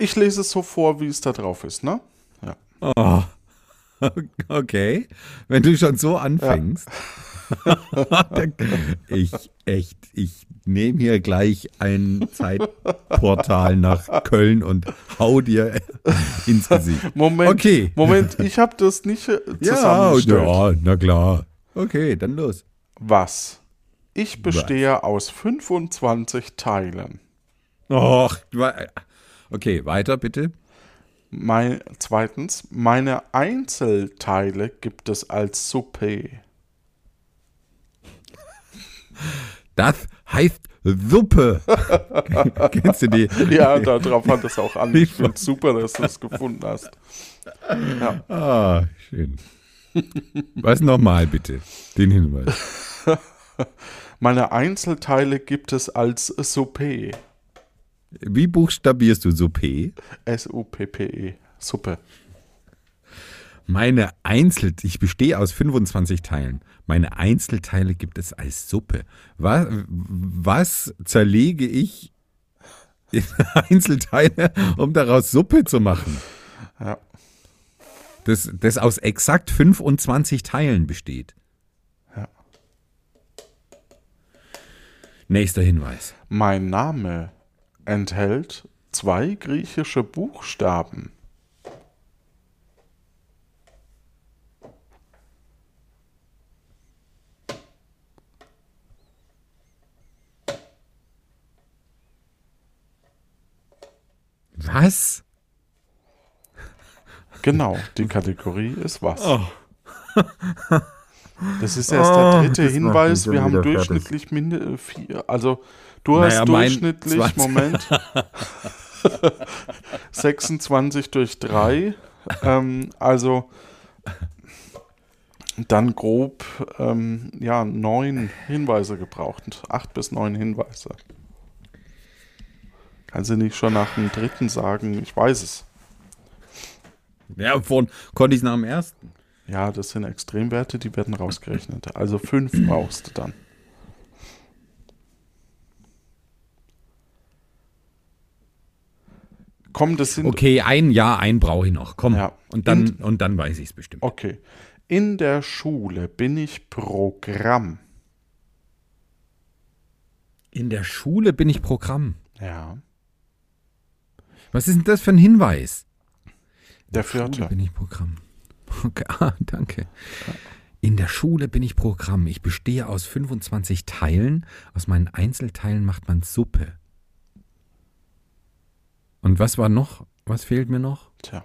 Ich lese es so vor, wie es da drauf ist, ne? Ja. Oh. Okay. Wenn du schon so anfängst. Dann- ich echt, ich nehme hier gleich ein Zeitportal nach Köln und hau dir ins Gesicht. Moment. Okay. Moment, ich habe das nicht äh, Ja, zusammengestellt. ja, na klar. Okay, dann los. Was? Ich bestehe aus 25 Teilen. Och, okay, weiter bitte. Mein, zweitens, meine Einzelteile gibt es als Suppe. Das heißt Suppe. Kennst du die? Ja, darauf hat es auch an. Ich finde super, dass du es gefunden hast. Ja. Ah, schön. Was nochmal bitte? Den Hinweis. Meine Einzelteile gibt es als Suppe. Wie buchstabierst du Suppe? S-U-P-P-E. E. Suppe. Meine Einzel, ich bestehe aus 25 Teilen. Meine Einzelteile gibt es als Suppe. Was, was zerlege ich in Einzelteile, um daraus Suppe zu machen? Ja. Das, das aus exakt 25 Teilen besteht. Ja. Nächster Hinweis. Mein Name enthält zwei griechische Buchstaben. Was? Genau, die Kategorie ist was. Oh. Das ist erst Oh, der dritte Hinweis. Wir haben durchschnittlich minde, vier. Also du Naja, hast durchschnittlich, 20. Moment, 26 durch 3. Ähm, also dann grob ähm, ja, neun Hinweise gebraucht. Acht bis neun Hinweise. Kannst du nicht schon nach dem dritten sagen, ich weiß es. Ja, von konnte ich nach dem ersten. Ja, das sind Extremwerte, die werden rausgerechnet. Also fünf brauchst du dann. Komm, das sind. Okay, ein Ja, ein brauche ich noch. Komm. Ja. Und, dann, Und- und dann weiß ich es bestimmt. Okay. In der Schule bin ich Programm. In der Schule bin ich Programm. Ja. Was ist denn das für ein Hinweis? Der Schule vierte. bin ich Programm. Okay, ah, danke. In der Schule bin ich Programm. Ich bestehe aus 25 Teilen. Aus meinen Einzelteilen macht man Suppe. Und was war noch? Was fehlt mir noch? Tja.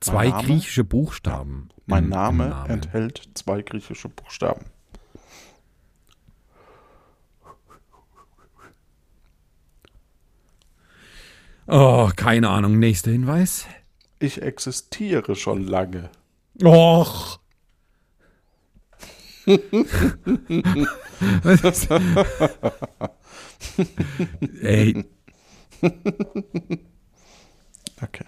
Zwei Name? griechische Buchstaben. Mein im- im Name enthält zwei griechische Buchstaben. Oh, keine Ahnung. Nächster Hinweis. Ich existiere schon lange. Och. Ey, Okay.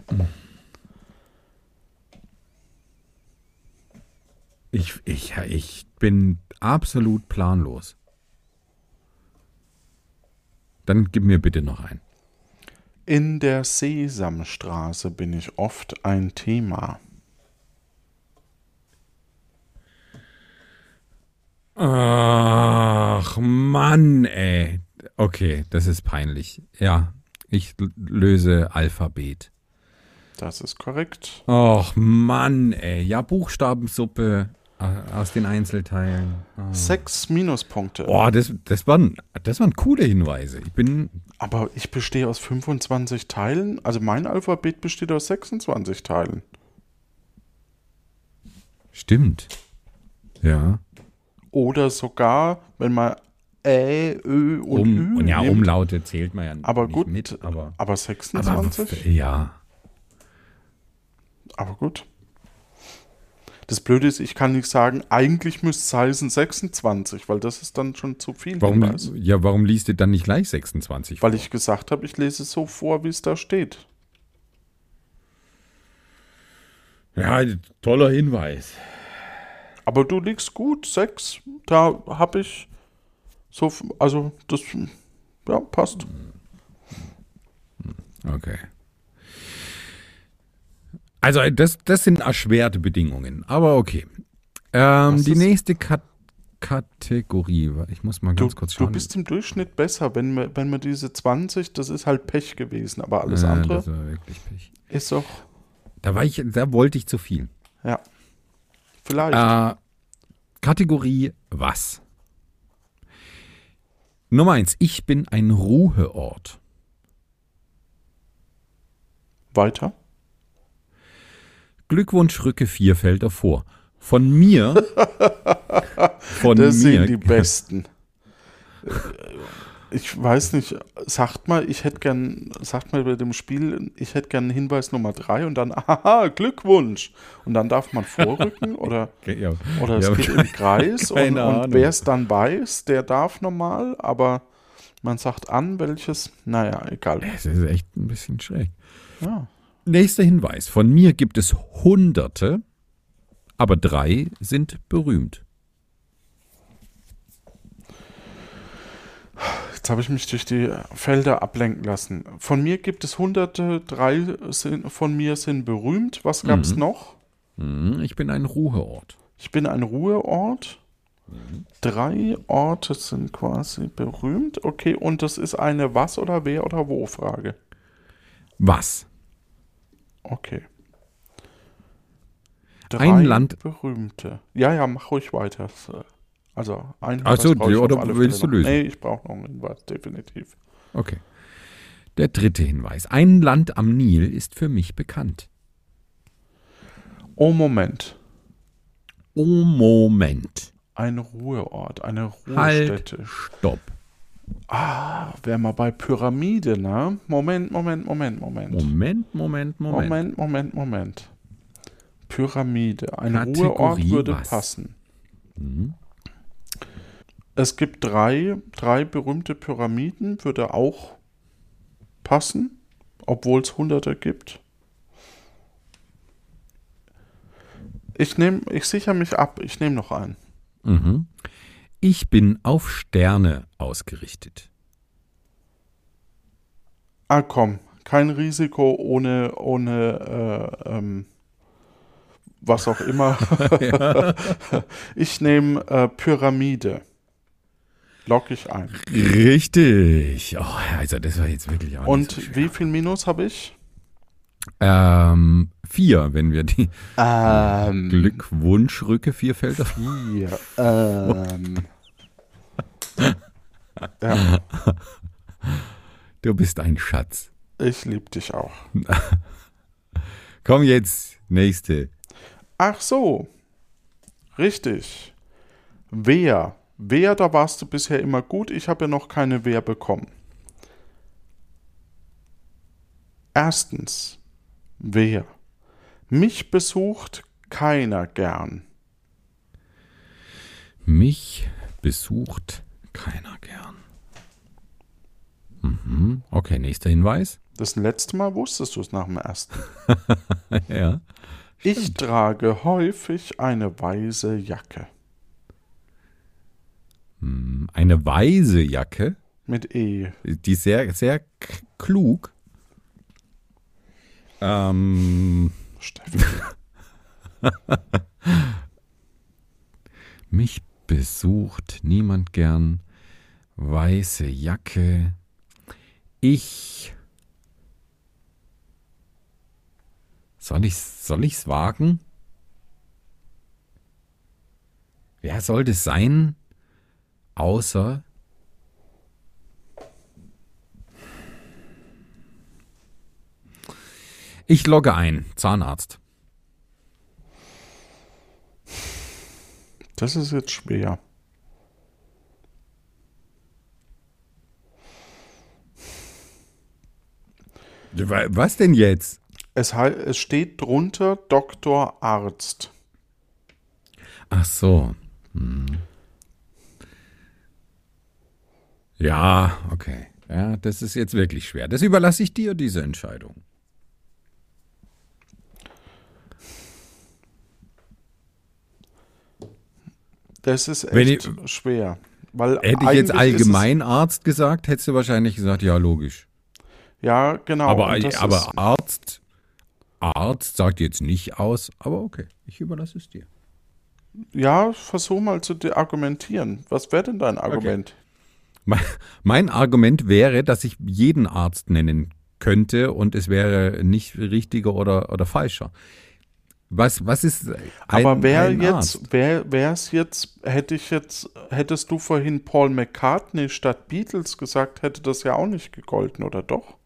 ich, ich, ich bin absolut planlos. Dann gib mir bitte noch ein. In der Sesamstraße bin ich oft ein Thema. Ach, Mann, ey. Okay, das ist peinlich. Ja, ich löse Alphabet. Das ist korrekt. Ach, Mann, ey. Ja, Buchstabensuppe äh, aus den Einzelteilen. Ah. Sechs Minuspunkte. Boah, das, das, waren, das waren coole Hinweise. Ich bin. Aber ich bestehe aus 25 Teilen. Also mein Alphabet besteht aus 26 Teilen. Stimmt. Ja. Oder sogar, wenn man Ä, Ö und Um, Ü und ja, nimmt. Umlaute zählt man ja Aber nicht gut, mit. Aber, aber aber 26? ja. Aber gut. Das Blöde ist, ich kann nicht sagen, eigentlich müsste es heißen 26, weil das ist dann schon zu viel. Warum, Hinweis. ja, warum liest du dann nicht gleich 26? Weil ich gesagt habe, ich lese es so vor, wie es da steht. ja, toller Hinweis. Aber du liegst gut, 6. Da habe ich so, also das, ja, passt. Okay. Also, das, das sind erschwerte Bedingungen, aber okay. Ähm, die nächste Kat Kategorie, ich muss mal Du, ganz kurz du schauen. bist im Durchschnitt besser, wenn wir, wenn wir diese 20, das ist halt Pech gewesen, aber alles Äh, andere Das war wirklich Pech. ist doch, Da, war ich, da wollte ich zu viel. ja, vielleicht. Äh, Kategorie was? Nummer eins, ich bin ein Ruheort. Weiter. Glückwunsch, rücke vier Felder vor. Von mir. von Das mir. sind die Besten. Äh, Ich weiß nicht, sagt mal, ich hätte gern, sagt mal bei dem Spiel, ich hätte gern Hinweis Nummer 3 und dann, haha, Glückwunsch. Und dann darf man vorrücken oder, Ja. oder es Ja, geht im Kreis und, und wer es dann weiß, der darf normal, aber man sagt an, welches, naja, egal. Das ist echt ein bisschen schräg. Ja. Nächster Hinweis. Von mir gibt es Hunderte, aber drei sind berühmt. Jetzt habe ich mich durch die Felder ablenken lassen. Von mir gibt es hunderte, drei sind, von mir sind berühmt. Was gab es Mhm. noch? Hm, Ich bin ein Ruheort. Ich bin ein Ruheort. Drei Orte sind quasi berühmt. Okay, und das ist eine Was oder Wer oder Wo Frage. Was? Okay. Ein Land- berühmte. Ja, ja, mach ruhig weiter. Äh, Also ein Ach so, brauche ich oder willst du lösen? Nee, ich brauche noch einen Hinweis, definitiv. Okay. Der dritte Hinweis. Ein Land am Nil ist für mich bekannt. Oh, Moment. Oh, Moment. Ein Ruheort, eine Halt, Ruhestätte. stopp. Ah, wär mal bei Pyramide, ne? Moment, Moment, Moment, Moment. Moment, Moment, Moment. Moment, Moment, Moment. Pyramide. Ein Kategorie Ruheort würde was? passen. Mhm. Es gibt drei, drei berühmte Pyramiden, würde auch passen, obwohl es hunderte gibt. Ich nehme, ich sichere mich ab, ich nehme noch einen. Mhm. Ich bin auf Sterne ausgerichtet. Ah, komm, kein Risiko ohne, ohne äh, ähm, was auch immer. Ich nehme äh, Pyramide. Lock ich ein. Richtig. Oh, also das war jetzt wirklich auch Und so wie viel Minus habe ich? Ähm, vier, wenn wir die Ähm, Glückwunschrücke vier Felder. Vier. Ähm. ja, Du bist ein Schatz. ich liebe dich auch. Komm jetzt, nächste. Ach so. Richtig. Wer? Wer, da warst du bisher immer gut. Ich habe ja noch keine Wer bekommen. Erstens. Wer? Mich besucht keiner gern. Mich besucht keiner gern. Mhm. Okay, nächster Hinweis. Das letzte Mal wusstest du es nach dem ersten. ja. Ich trage häufig eine weiße Jacke. Eine weise Jacke, Mit E. die sehr, sehr klug. Ähm, Steffen. mich besucht niemand gern. Weiße Jacke. Ich. Soll ich soll ich's wagen? Wer soll das sein? Außer Ich logge ein, Zahnarzt. Das ist jetzt schwer. Was denn jetzt? Es, es steht drunter Doktor Arzt. Ach so. Hm. Ja, okay. Ja, das ist jetzt wirklich schwer. Das überlasse ich dir, diese Entscheidung. Das ist Wenn echt schwer. Weil Hätte ich jetzt Allgemeinarzt gesagt, hättest du wahrscheinlich gesagt, ja, logisch. Ja, genau. aber aber Arzt, Arzt sagt jetzt nicht aus, aber okay, ich überlasse es dir. ja, versuch mal zu argumentieren. Was wäre denn dein Argument? Mein, mein Argument wäre, dass ich jeden Arzt nennen könnte und es wäre nicht richtiger oder, oder falscher. Was, was ist ein, Aber wer ein jetzt, Arzt? wer wär's jetzt, hätte ich jetzt, hättest du vorhin Paul McCartney statt Beatles gesagt, hätte das ja auch nicht gegolten, oder doch?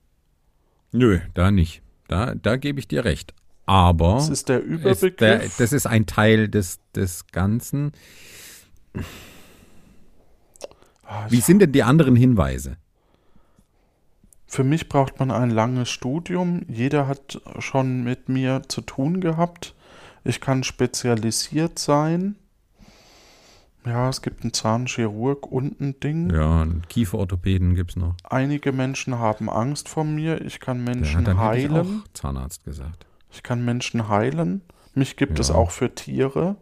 Nö, da nicht. Da, da gebe ich dir recht. Aber Das ist der es, der, Überbegriff. das ist ein Teil des, des Ganzen. Ah, Wie sind denn die anderen Hinweise? Für mich braucht man ein langes Studium. Jeder hat schon mit mir zu tun gehabt. Ich kann spezialisiert sein. Ja, es gibt einen Zahnchirurg und ein Ding. Ja, einen Kieferorthopäden gibt es noch. Einige Menschen haben Angst vor mir. Ich kann Ja, Menschen ich heilen. auch Zahnarzt gesagt. Ich kann Menschen heilen. Mich gibt es Ja. auch für Tiere.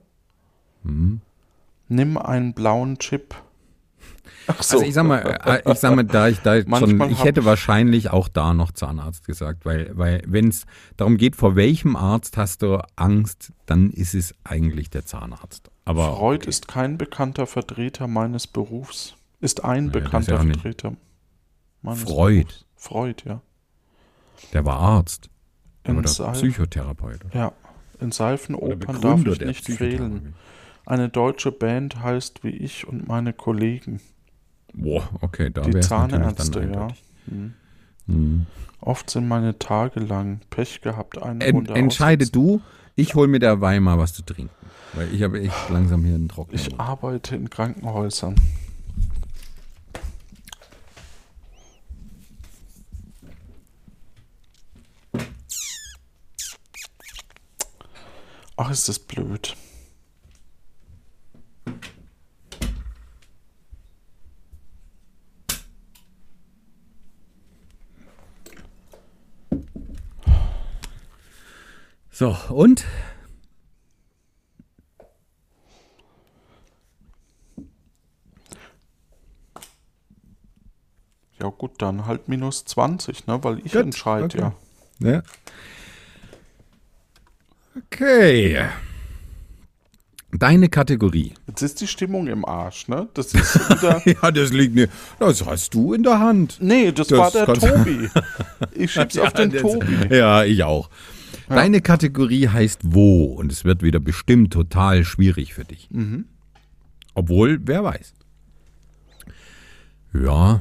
Mhm. Nimm einen blauen Chip. Ach so. Also ich sag mal, äh, ich sag mal, da ich da schon, ich hätte ich- wahrscheinlich auch da noch Zahnarzt gesagt, weil, weil wenn es darum geht, vor welchem Arzt hast du Angst, dann ist es eigentlich der Zahnarzt. Aber Freud okay. ist kein bekannter Vertreter meines Berufs. Ist ein ist bekannter ja Vertreter meines Freud. Berufs. Freud, ja. der war Arzt. In, der Seif Psychotherapeut. ja. in Oder Seifenopern darf ich nicht fehlen. Eine deutsche Band heißt wie ich und meine Kollegen. Boah, okay, da Die Zahnärzte, ja. Hm. Hm. Oft sind meine Tage lang. Pech gehabt, einen En, Runde entscheide du, ich hol mir derweil mal was zu trinken. Weil ich habe echt langsam hier einen Trockner. Ich arbeite in Krankenhäusern. Ach, ist das blöd. So, und? Ja gut, dann halt minus 20, ne? Weil ich entscheide, okay. ja. Ja. Okay. Deine Kategorie. Jetzt ist die Stimmung im Arsch, ne? Das ist wieder... Ja, das liegt mir. Das hast du in der Hand. Nee, das, Das war der Tobi. Ich schieb's auf den das- Tobi. Ja, ich auch. Deine Kategorie heißt Wo und es wird wieder bestimmt total schwierig für dich. Mhm. Obwohl, wer weiß. Ja.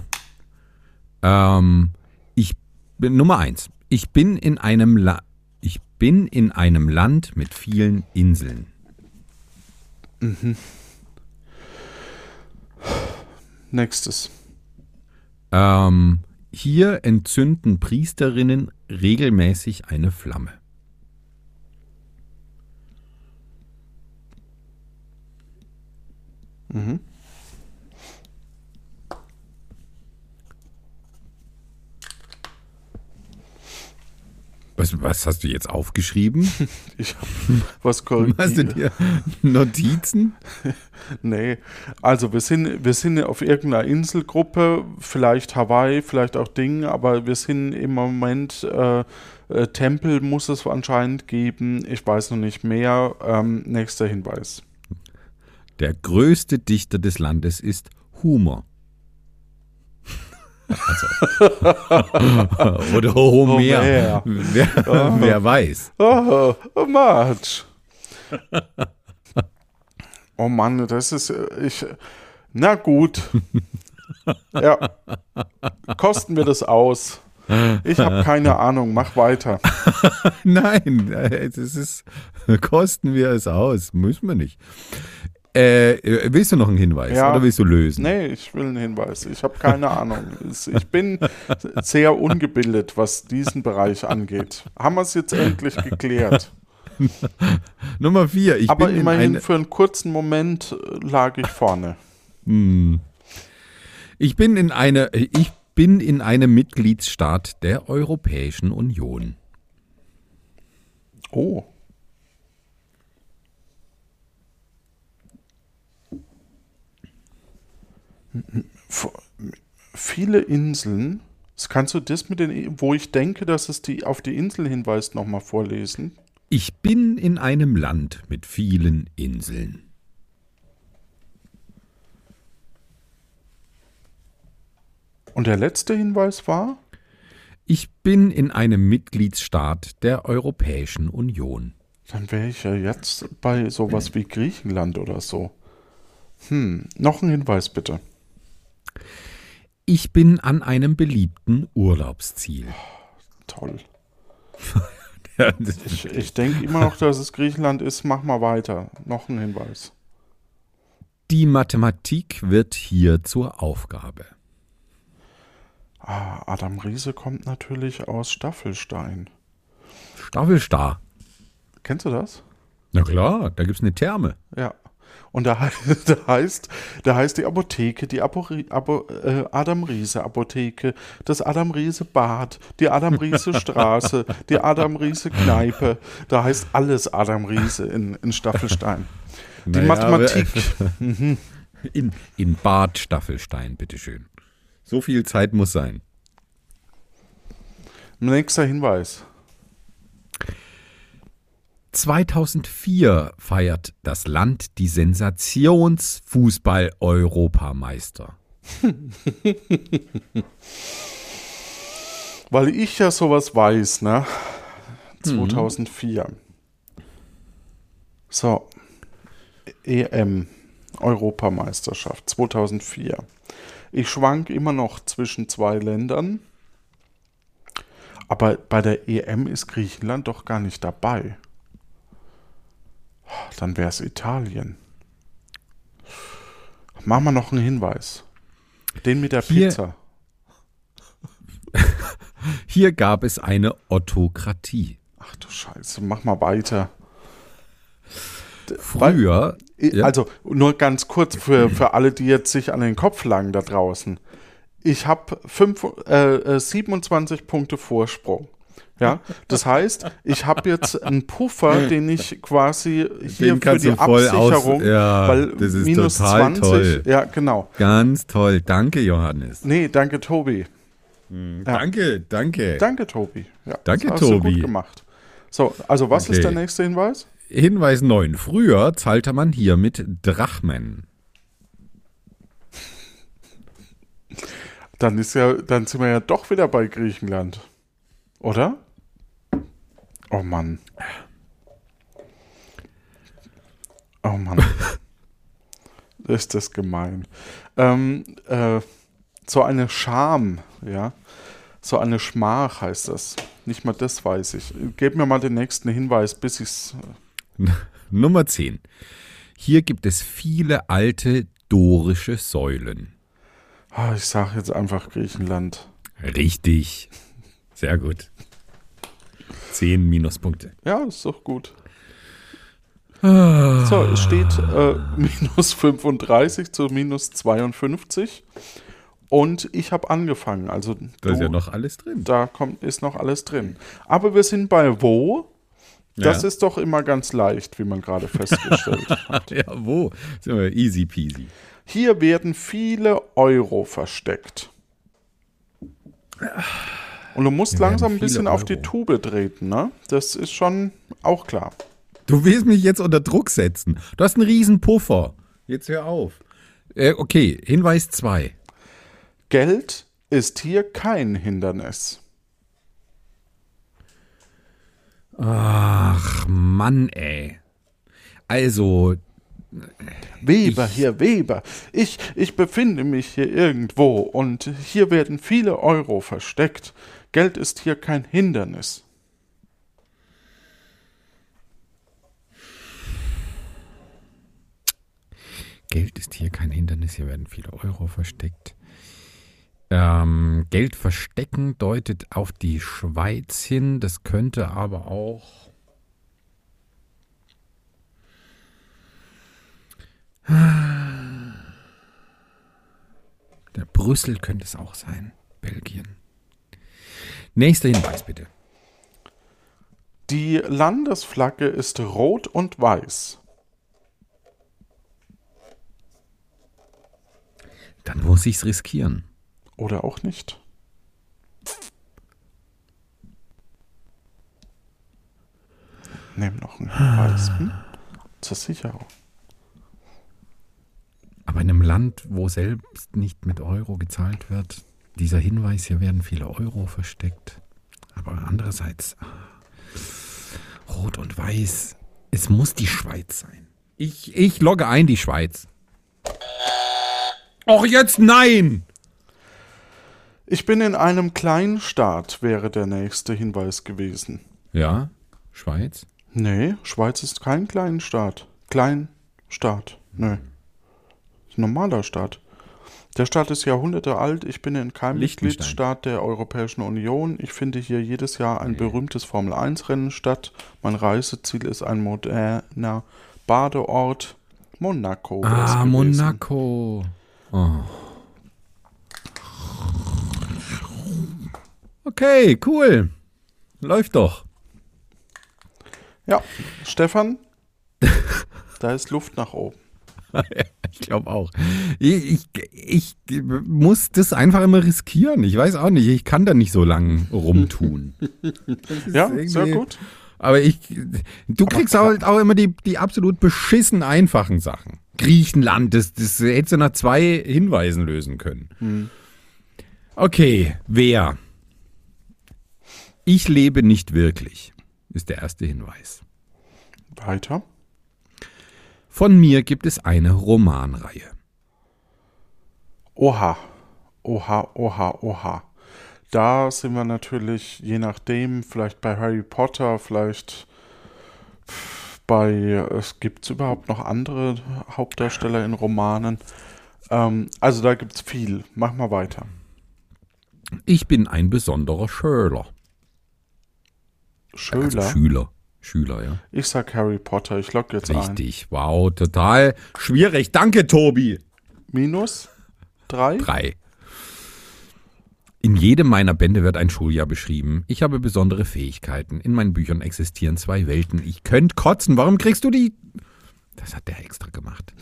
Ähm, ich bin Nummer eins. Ich bin in einem La ich bin in einem Land mit vielen Inseln. Nächstes. Ähm, hier entzünden Priesterinnen regelmäßig eine Flamme. Was, was hast du jetzt aufgeschrieben? Ich hab was Hast du korrigiert. dir Notizen? Nee, also wir sind, wir sind auf irgendeiner Inselgruppe, vielleicht Hawaii, vielleicht auch Ding, aber wir sind im Moment, äh, äh, Tempel muss es anscheinend geben, ich weiß noch nicht mehr. Ähm, nächster Hinweis. Der größte Dichter des Landes ist Humor. Also. Oder Homer. Homer. Wer, wer weiß. Oh, oh Marge. oh Mann, das ist, äh, ich, na gut. Ja, kosten wir das aus. Ich habe keine Ahnung, mach weiter. Nein, äh, das ist, kosten wir es aus. Müssen wir nicht. Äh, äh, willst du noch einen Hinweis Ja. oder willst du lösen? Nee, ich will einen Hinweis. Ich habe keine Ahnung. Ich bin sehr ungebildet, was diesen Bereich angeht. Haben wir es jetzt endlich geklärt. Nummer vier. Ich Aber bin in immerhin eine, für einen kurzen Moment äh, lag ich vorne. Hm. Ich bin in eine, ich bin in einem Mitgliedsstaat der Europäischen Union. Oh. Viele Inseln. Kannst du das mit den, wo ich denke, dass es die auf die Insel hinweist, nochmal vorlesen? Ich bin in einem Land mit vielen Inseln. Und der letzte Hinweis war? Ich bin in einem Mitgliedsstaat der Europäischen Union. Dann wäre ich ja jetzt bei sowas wie Griechenland oder so. Hm, noch ein Hinweis bitte. Ich bin an einem beliebten Urlaubsziel. Toll. Ja, das- Ich, ich denke immer noch, dass es Griechenland ist. Mach mal weiter. Noch ein Hinweis. Die Mathematik wird hier zur Aufgabe. Ah, Adam Riese kommt natürlich aus Staffelstein. Staffelstar. Kennst du das? Na klar, da gibt's eine Therme. Ja. Und da, he- da heißt, da heißt die Apotheke, die Abo, Abo, äh, Adam Riese Apotheke, das Adam Riese Bad, die Adam Riese Straße, die Adam Riese Kneipe. Da heißt alles Adam Riese in, in Staffelstein. Die Naja, Mathematik. aber- In, in Bad Staffelstein, bitteschön. So viel Zeit muss sein. Nächster Hinweis. 2004 feiert das Land die Sensationsfußball-Europameister. Weil ich ja sowas weiß, ne? 2004. Mhm. So. EM, Europameisterschaft 2004. Ich schwank immer noch zwischen zwei Ländern. Aber bei der EM ist Griechenland doch gar nicht dabei. Dann wäre es Italien. Machen wir noch einen Hinweis. Den mit der Hier, Pizza. Hier gab es eine Autokratie. Ach du Scheiße, mach mal weiter. Früher. Weil. Also nur ganz kurz für, für alle, die jetzt sich an den Kopf lagen da draußen. Ich habe äh, 27 äh, Punkte Vorsprung. Ja, das heißt, ich habe jetzt einen Puffer, den ich quasi hier den für die Absicherung, aus, ja, weil das ist minus total 20, toll. ja, genau. Ganz toll. Danke, Johannes. Nee, danke, Tobi. Hm, ja. Danke, danke. Danke, Tobi. Ja, danke, das hast Tobi. Du gut gemacht. So, also was okay. ist der nächste Hinweis? Hinweis 9. Früher zahlte man hier mit Drachmen. Dann ist ja, dann sind wir ja doch wieder bei Griechenland. Oder? Oh Mann. Oh Mann. ist das gemein. Ähm, äh, so eine Scham, ja. So eine Schmach heißt das. Nicht mal das weiß ich. Gib mir mal den nächsten Hinweis, bis ich es. Nummer 10. Hier gibt es viele alte dorische Säulen. Ah, ich sage jetzt einfach Griechenland. Richtig. Sehr gut. 10 Minuspunkte. Ja, ist doch gut. Ah. So, es steht äh, minus 35 zu minus 52. Und ich habe angefangen. Also da ist ja noch alles drin. Da kommt, ist noch alles drin. Aber wir sind bei wo? Das ja. ist doch immer ganz leicht, wie man gerade festgestellt hat. Ja, wo? Sind wir easy peasy. Hier werden viele Euro versteckt. Und du musst langsam ein bisschen Euro. auf die Tube treten, ne? Das ist schon auch klar. Du willst mich jetzt unter Druck setzen. Du hast einen riesen Puffer. Jetzt hör auf. Äh, okay, Hinweis 2. Geld ist hier kein Hindernis. Ach, Mann, ey. Also. Weber, hier, Weber. Ich, ich befinde mich hier irgendwo und hier werden viele Euro versteckt. Geld ist hier kein Hindernis. Geld ist hier kein Hindernis, hier werden viele Euro versteckt. Ähm, Geld verstecken deutet auf die Schweiz hin, das könnte aber auch. Der Brüssel könnte es auch sein, Belgien. Nächster Hinweis bitte. Die Landesflagge ist rot und weiß. Dann muss ich es riskieren. Oder auch nicht. Nehmen noch einen Hinweis hm? zur Sicherung. Aber in einem Land, wo selbst nicht mit Euro gezahlt wird, dieser Hinweis, hier werden viele Euro versteckt. Aber andererseits, rot und weiß, es muss die Schweiz sein. Ich, ich logge ein die Schweiz. Och, jetzt nein! Ich bin in einem Kleinstaat, wäre der nächste Hinweis gewesen. Ja, Schweiz? Nee, Schweiz ist kein Kleinstaat. Kleinstaat, nee. Normaler Staat. Der Staat ist Jahrhunderte alt. Ich bin in keinem Mitgliedsstaat der Europäischen Union. Ich finde hier jedes Jahr ein berühmtes Formel-1-Rennen statt. Mein Reiseziel ist ein moderner Badeort. Monaco. Ah, Monaco. Oh. Okay, cool. Läuft doch. Ja, Stefan, da ist Luft nach oben. ich glaube auch. Ich, ich, ich, muss das einfach immer riskieren. Ich weiß auch nicht, ich kann da nicht so lang rumtun. ja, sehr gut. Aber ich, du kriegst halt auch immer die, die absolut beschissen einfachen Sachen. Griechenland, das, das hättest du nach zwei Hinweisen lösen können. Hm. Okay, wer? Ich lebe nicht wirklich, ist der erste Hinweis. Weiter. Von mir gibt es eine Romanreihe. Oha. Oha, oha, oha. Da sind wir natürlich, je nachdem, vielleicht bei Harry Potter, vielleicht bei, es gibt überhaupt noch andere Hauptdarsteller in Romanen. Ähm, also da gibt es viel. Mach mal weiter. Ich bin ein besonderer Schüler. Schöler. Also Schüler. Schüler, ja. Ich sag Harry Potter. Ich lock jetzt ein. Richtig. Wow, total schwierig. Danke, Tobi. Minus drei. Drei. In jedem meiner Bände wird ein Schuljahr beschrieben. Ich habe besondere Fähigkeiten. In meinen Büchern existieren zwei Welten. Ich könnte kotzen. Warum kriegst du die? Das hat der extra gemacht.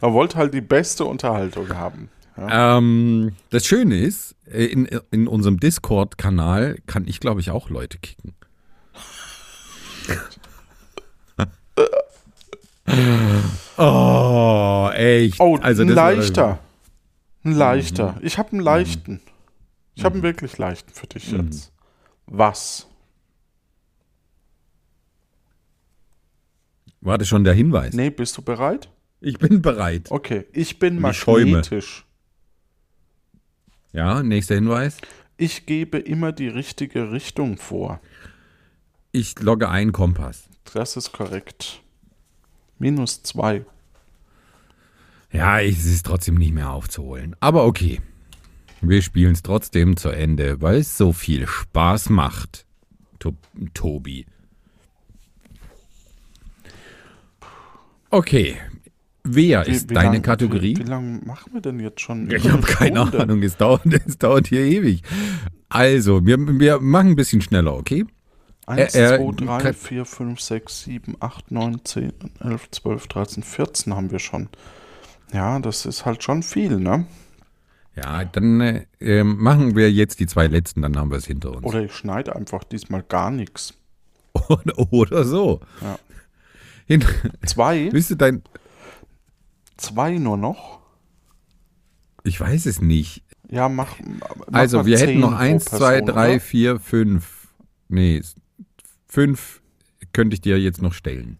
er wollte halt die beste Unterhaltung haben. Ähm, das Schöne ist, äh, in, in unserem Discord-Kanal kann ich, glaube ich, auch Leute kicken. Oh, echt. Oh, also ein leichter. Ein leichter. Mhm. Ich habe einen leichten. Ich habe einen wirklich leichten für dich Mhm. jetzt. Was? War das schon der Hinweis? Nee, bist du bereit? Ich bin bereit. Okay, ich bin magnetisch. Ja, nächster Hinweis. Ich gebe immer die richtige Richtung vor. Ich logge ein Kompass. Das ist korrekt. Minus zwei. Ja, ich- es ist trotzdem nicht mehr aufzuholen. Aber okay. Wir spielen es trotzdem zu Ende, weil es so viel Spaß macht. To Tobi. Okay. Wer ist Wie- deine lang- Kategorie? Wie, wie lange machen wir denn jetzt schon? Ich habe eine keine Stunde. Ahnung, es dauert, es dauert hier ewig. Also, wir, wir machen ein bisschen schneller, okay? 1, Äh, äh, 2, 3, kann- 4, 5, 6, 7, 8, 9, 10, 11, 12, 13, 14 haben wir schon. Ja, das ist halt schon viel, ne? Ja, dann äh, ähm, machen wir jetzt die zwei letzten, dann haben wir es hinter uns. Oder ich schneide einfach diesmal gar nichts. Oder, oder so. Ja. Hin, Zwei? willst du dein. Zwei nur noch? Ich weiß es nicht. Ja, mach. mach Also, wir hätten noch eins, zwei, drei, vier, fünf. Nee, fünf könnte ich dir jetzt noch stellen.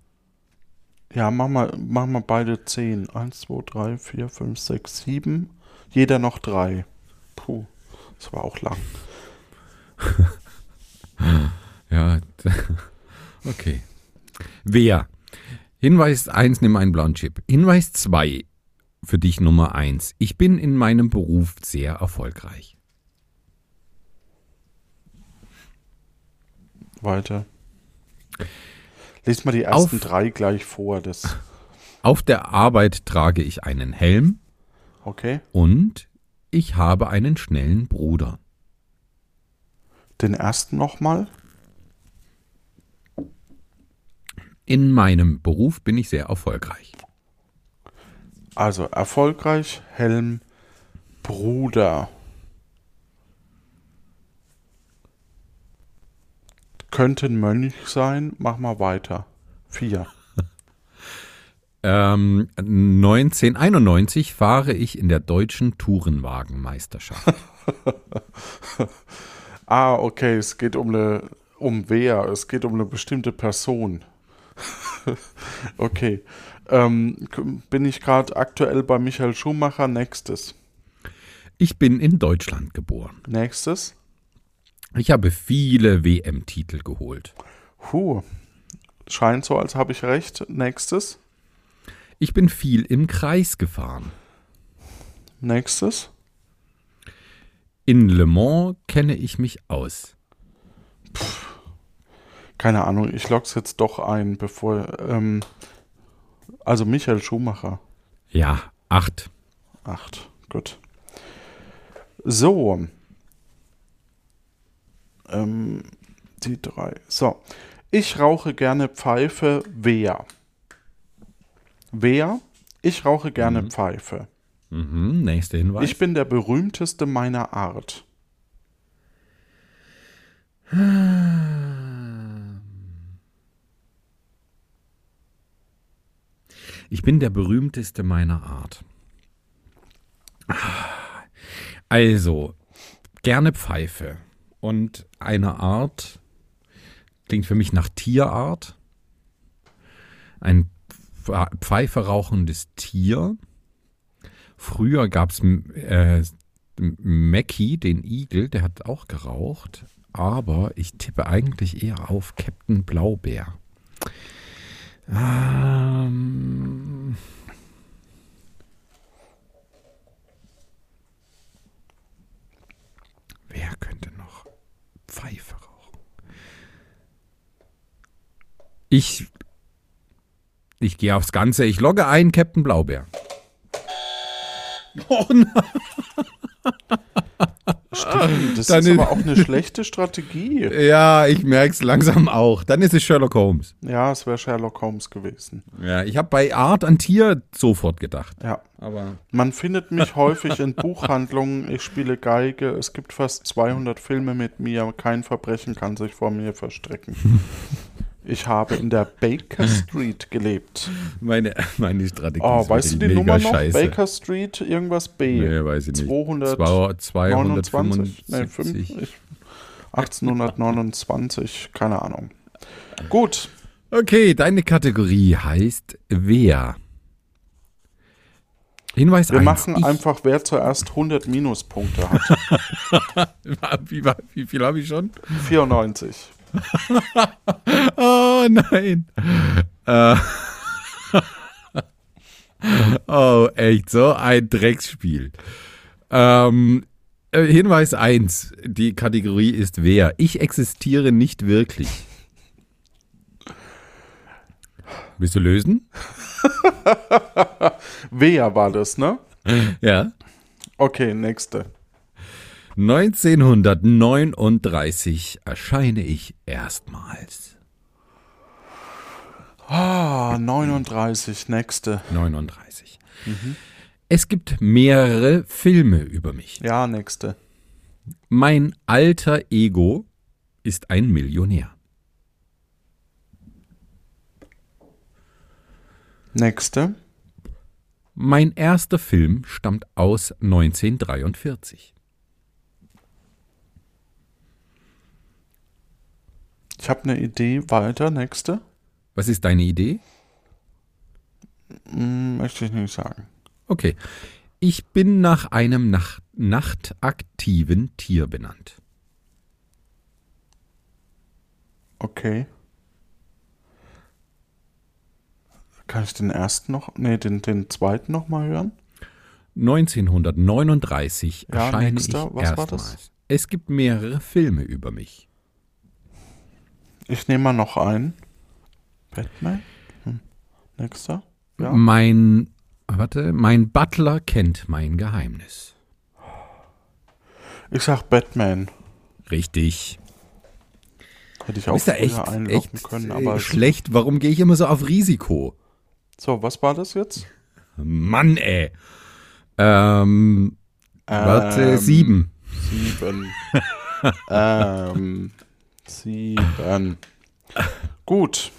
Ja, mach mal, mach mal beide zehn. Eins, zwei, drei, vier, fünf, sechs, sieben. Jeder noch drei. Puh, das war auch lang. Ja, okay. Wer? Hinweis 1, nimm einen blauen Chip. Hinweis 2, für dich Nummer 1. Ich bin in meinem Beruf sehr erfolgreich. Weiter. Lies mal die ersten Auf- drei gleich vor. Das, Auf der Arbeit trage ich einen Helm okay? und ich habe einen schnellen Bruder. Den ersten nochmal. In meinem Beruf bin ich sehr erfolgreich. Also erfolgreich, Helm, Bruder. Könnte ein Mönch sein. Mach mal weiter. Vier. Ähm, 1991 fahre ich in der deutschen Tourenwagenmeisterschaft. Ah, okay, es geht um eine, um wer? Es geht um eine bestimmte Person. okay. Ähm, bin ich gerade aktuell bei Michael Schumacher? Nächstes. Ich bin in Deutschland geboren. Nächstes. Ich habe viele WM-Titel geholt. Puh. Scheint so, als habe ich recht. Nächstes. Ich bin viel im Kreis gefahren. Nächstes. In Le Mans kenne ich mich aus. Keine Ahnung, ich log's jetzt doch ein, bevor. Ähm, also Michael Schumacher. Ja, acht. Acht. Gut. So. Ähm, die drei. So. Ich rauche gerne Pfeife, wer? Wer? Ich rauche gerne mhm. Pfeife. Mhm, nächster Hinweis. Ich bin der berühmteste meiner Art. Ich bin der berühmteste meiner Art. Also, gerne Pfeife. Und eine Art klingt für mich nach Tierart. Ein Pfeife rauchendes Tier. Früher gab es äh, Mackie, den Igel, der hat auch geraucht. Aber ich tippe eigentlich eher auf Captain Blaubeer. Ähm. Wer könnte noch Pfeife rauchen? Ich, ich gehe aufs Ganze. Ich logge ein, Captain Blaubeer. Oh nein. Stimmt, das Dann ist aber auch eine schlechte Strategie. Ja, ich merke es langsam auch. Dann ist es Sherlock Holmes. Ja, es wäre Sherlock Holmes gewesen. Ja, ich habe bei Art an Tier sofort gedacht. Ja. Aber Man findet mich häufig in Buchhandlungen. Ich spiele Geige. Es gibt fast 200 Filme mit mir. Kein Verbrechen kann sich vor mir verstrecken. Ich habe in der Baker Street gelebt. Meine, meine Strategie oh, ist weißt du die Nummer noch? Scheiße. Baker Street, irgendwas B. Nee, weiß ich nicht. 200, 225, nee, 5, ich, 1829, keine Ahnung. Gut. Okay, deine Kategorie heißt Wer. Hinweis Wir 1. machen ich einfach, wer zuerst 100 Minuspunkte hat. wie, wie viel habe ich schon? 94. oh nein. Äh. oh, echt, so ein Drecksspiel. Ähm, äh, Hinweis 1. Die Kategorie ist wer. Ich existiere nicht wirklich. Willst du lösen? wer war das, ne? Ja. Okay, nächste. 1939 erscheine ich erstmals. Ah, 39, nächste. 39. Mhm. Es gibt mehrere Filme über mich. Ja, nächste. Mein alter Ego ist ein Millionär. Nächste. Mein erster Film stammt aus 1943. Ich habe eine Idee weiter. Nächste. Was ist deine Idee? Hm, möchte ich nicht sagen. Okay. Ich bin nach einem Nacht nachtaktiven Tier benannt. Okay. Kann ich den ersten noch, nee, den, den zweiten noch mal hören? 1939 ja, erscheine nächster. ich Was erstmals. War das? Es gibt mehrere Filme über mich. Ich nehme mal noch einen. Batman? Hm. Nächster? Ja. Mein, warte, mein Butler kennt mein Geheimnis. Ich sag Batman. Richtig. Hätte ich auch Ist echt, einloggen echt können, aber schlecht. Warum gehe ich immer so auf Risiko? So, was war das jetzt? Mann, ey. Ähm, ähm warte, sieben. Sieben. ähm, Sieben. Gut.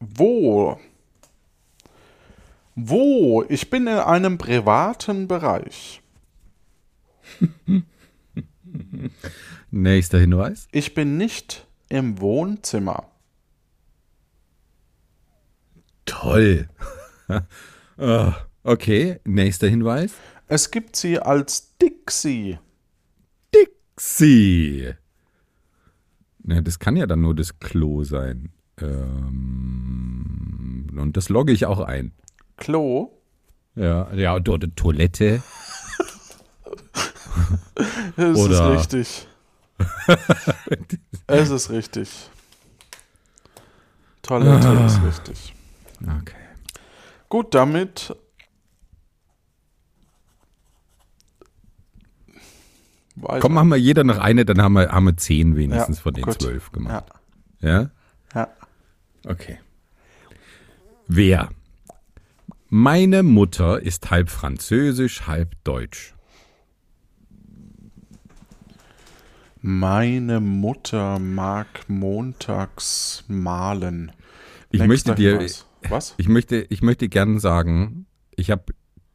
Wo? Wo? Ich bin in einem privaten Bereich. Nächster Hinweis. Ich bin nicht im Wohnzimmer. Toll. oh, okay, nächster Hinweis. Es gibt sie als Dixie. Dixie. Ne, das kann ja dann nur das Klo sein. Ähm, und das logge ich auch ein. Klo? Ja, ja, dort Toilette. es Oder ist richtig. es ist richtig. Toilette ah. ist richtig. Okay. Gut, damit Weiß Komm, machen wir jeder noch eine, dann haben wir, haben wir zehn wenigstens ja, von den gut. zwölf gemacht. Ja. ja? Ja. Okay. Wer? Meine Mutter ist halb französisch, halb deutsch. Meine Mutter mag montags malen. Ich Nächster möchte dir. Was? ich möchte, ich möchte gern sagen, ich habe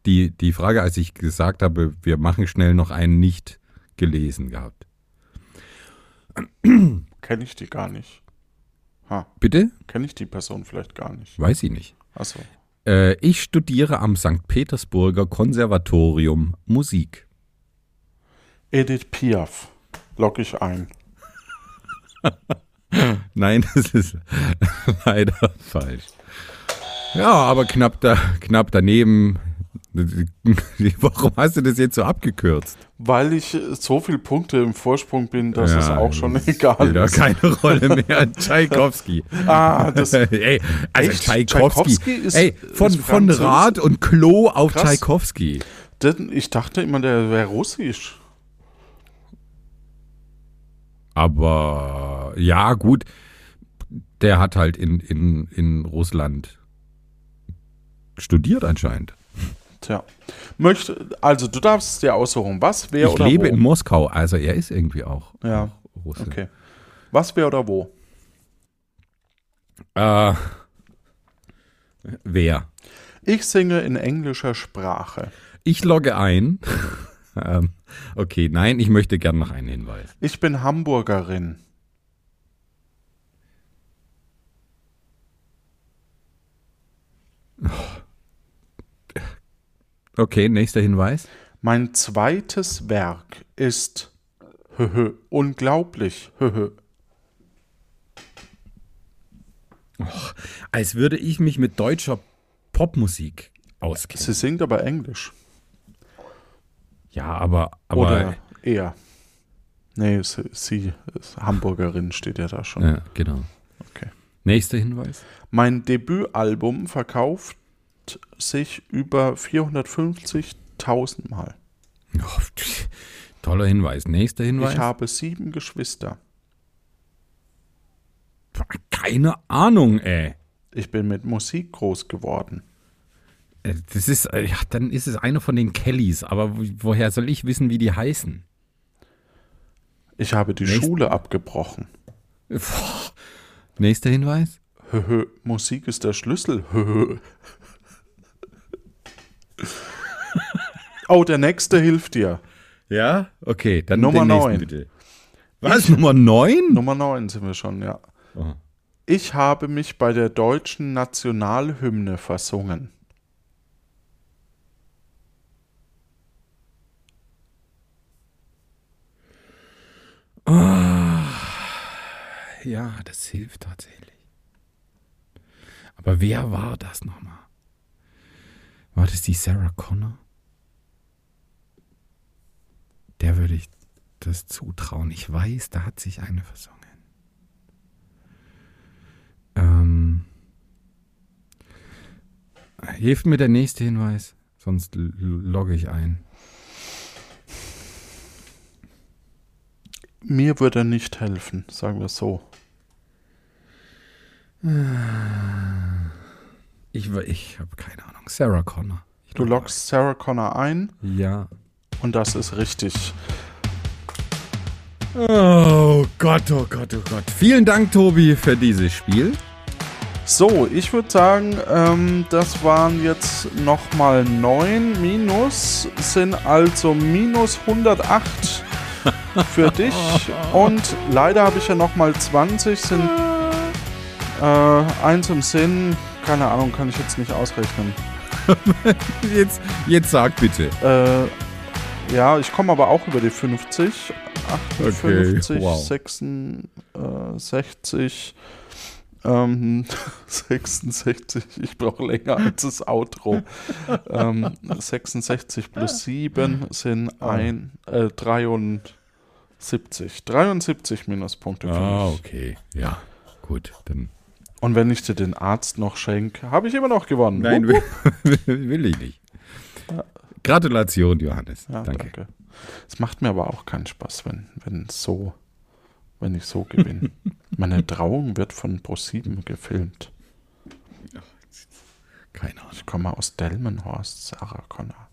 die, die Frage, als ich gesagt habe, wir machen schnell noch einen nicht gelesen gehabt. Kenne ich die gar nicht. Ha, Bitte? kenne ich die Person vielleicht gar nicht. Weiß ich nicht. Achso. Äh, ich studiere am St. Petersburger Konservatorium Musik. Edith Piaf. Log ich ein. Nein, das ist leider falsch. Ja, aber knapp, da, knapp daneben. Warum hast du das jetzt so abgekürzt? Weil ich so viele Punkte im Vorsprung bin, dass Ja, es auch schon egal Spielt ist. keine Rolle mehr. Tschaikowski. Ah, das, ey, also Echt? Tschaikowski. Tschaikowski ist- ey, von, ist von? Rad und Klo auf Krass. Tschaikowski. denn ich dachte immer, der wäre russisch. Aber ja, gut. Der hat halt in, in, in Russland studiert anscheinend. Tja. Möchte, also du darfst dir aussuchen. Was, wer ich oder lebe wo? in Moskau, also er ist irgendwie auch Ja. Russe. Okay. Was, wer oder wo? Äh, wer? Ich singe in englischer Sprache. Ich logge ein. ähm, okay, nein, ich möchte gern noch einen Hinweis. Ich bin Hamburgerin. Okay, nächster Hinweis. Mein zweites Werk ist höhö, unglaublich. Höhö. Als würde ich mich mit deutscher Popmusik auskennen. Sie singt aber Englisch. Ja, aber, aber Oder eher. Nee, sie, sie ist Hamburgerin steht ja da schon. ja, genau. Okay. Nächster Hinweis. Mein Debütalbum verkauft sich über 450.000 Mal. Oh, toller Hinweis. Nächster Hinweis. Ich habe sieben Geschwister. Keine Ahnung, ey. Ich bin mit Musik groß geworden. Äh, Das ist, äh, ja, dann ist es einer von den Kellys, aber wo- woher soll ich wissen, wie die heißen? Ich habe die Nächst- Schule abgebrochen. Nächster Hinweis. Höhö, Musik ist der Schlüssel. Höhö. Oh, der nächste hilft dir. Ja? Okay, dann Nummer den nächsten neun. bitte. Was, Nummer 9? Nummer 9 sind wir schon, ja. Oh. Ich habe mich bei der deutschen Nationalhymne versungen. Ja, das hilft tatsächlich. Aber wer war das nochmal? War das die Sarah Connor? Der würde ich das zutrauen. Ich weiß, da hat sich eine versungen. Ähm, hilft mir der nächste Hinweis, sonst logge ich ein. Mir würde er nicht helfen, sagen wir so. Ich, ich habe keine Ahnung. Sarah Connor. Du loggst Sarah Connor ein. Ja. Und das ist richtig. Oh Gott, oh Gott, oh Gott. Vielen Dank, Tobi, für dieses Spiel. So, ich würde sagen, ähm, das waren jetzt nochmal 9 minus, sind also minus 108 für dich. Und leider habe ich ja nochmal 20, sind äh, eins im Sinn. Keine Ahnung, kann ich jetzt nicht ausrechnen. Jetzt, jetzt sag bitte. Äh, ja, ich komme aber auch über die 50. 58, Okay, wow. 66, ähm, 66, ich brauche länger als das Outro. ähm, 66 plus 7 sind ein, äh, 73. 73 Minuspunkte für Ah, mich. okay. Ja, gut. Dann. Und wenn ich dir den Arzt noch schenke, habe ich immer noch gewonnen. Nein, will, will ich nicht. Gratulation, Johannes. Ja, danke. danke. Es macht mir aber auch keinen Spaß, wenn, wenn so, wenn ich so gewinne. Meine Trauung wird von ProSieben gefilmt. Keine Ahnung. Ich komme aus Delmenhorst, Sarah Connor.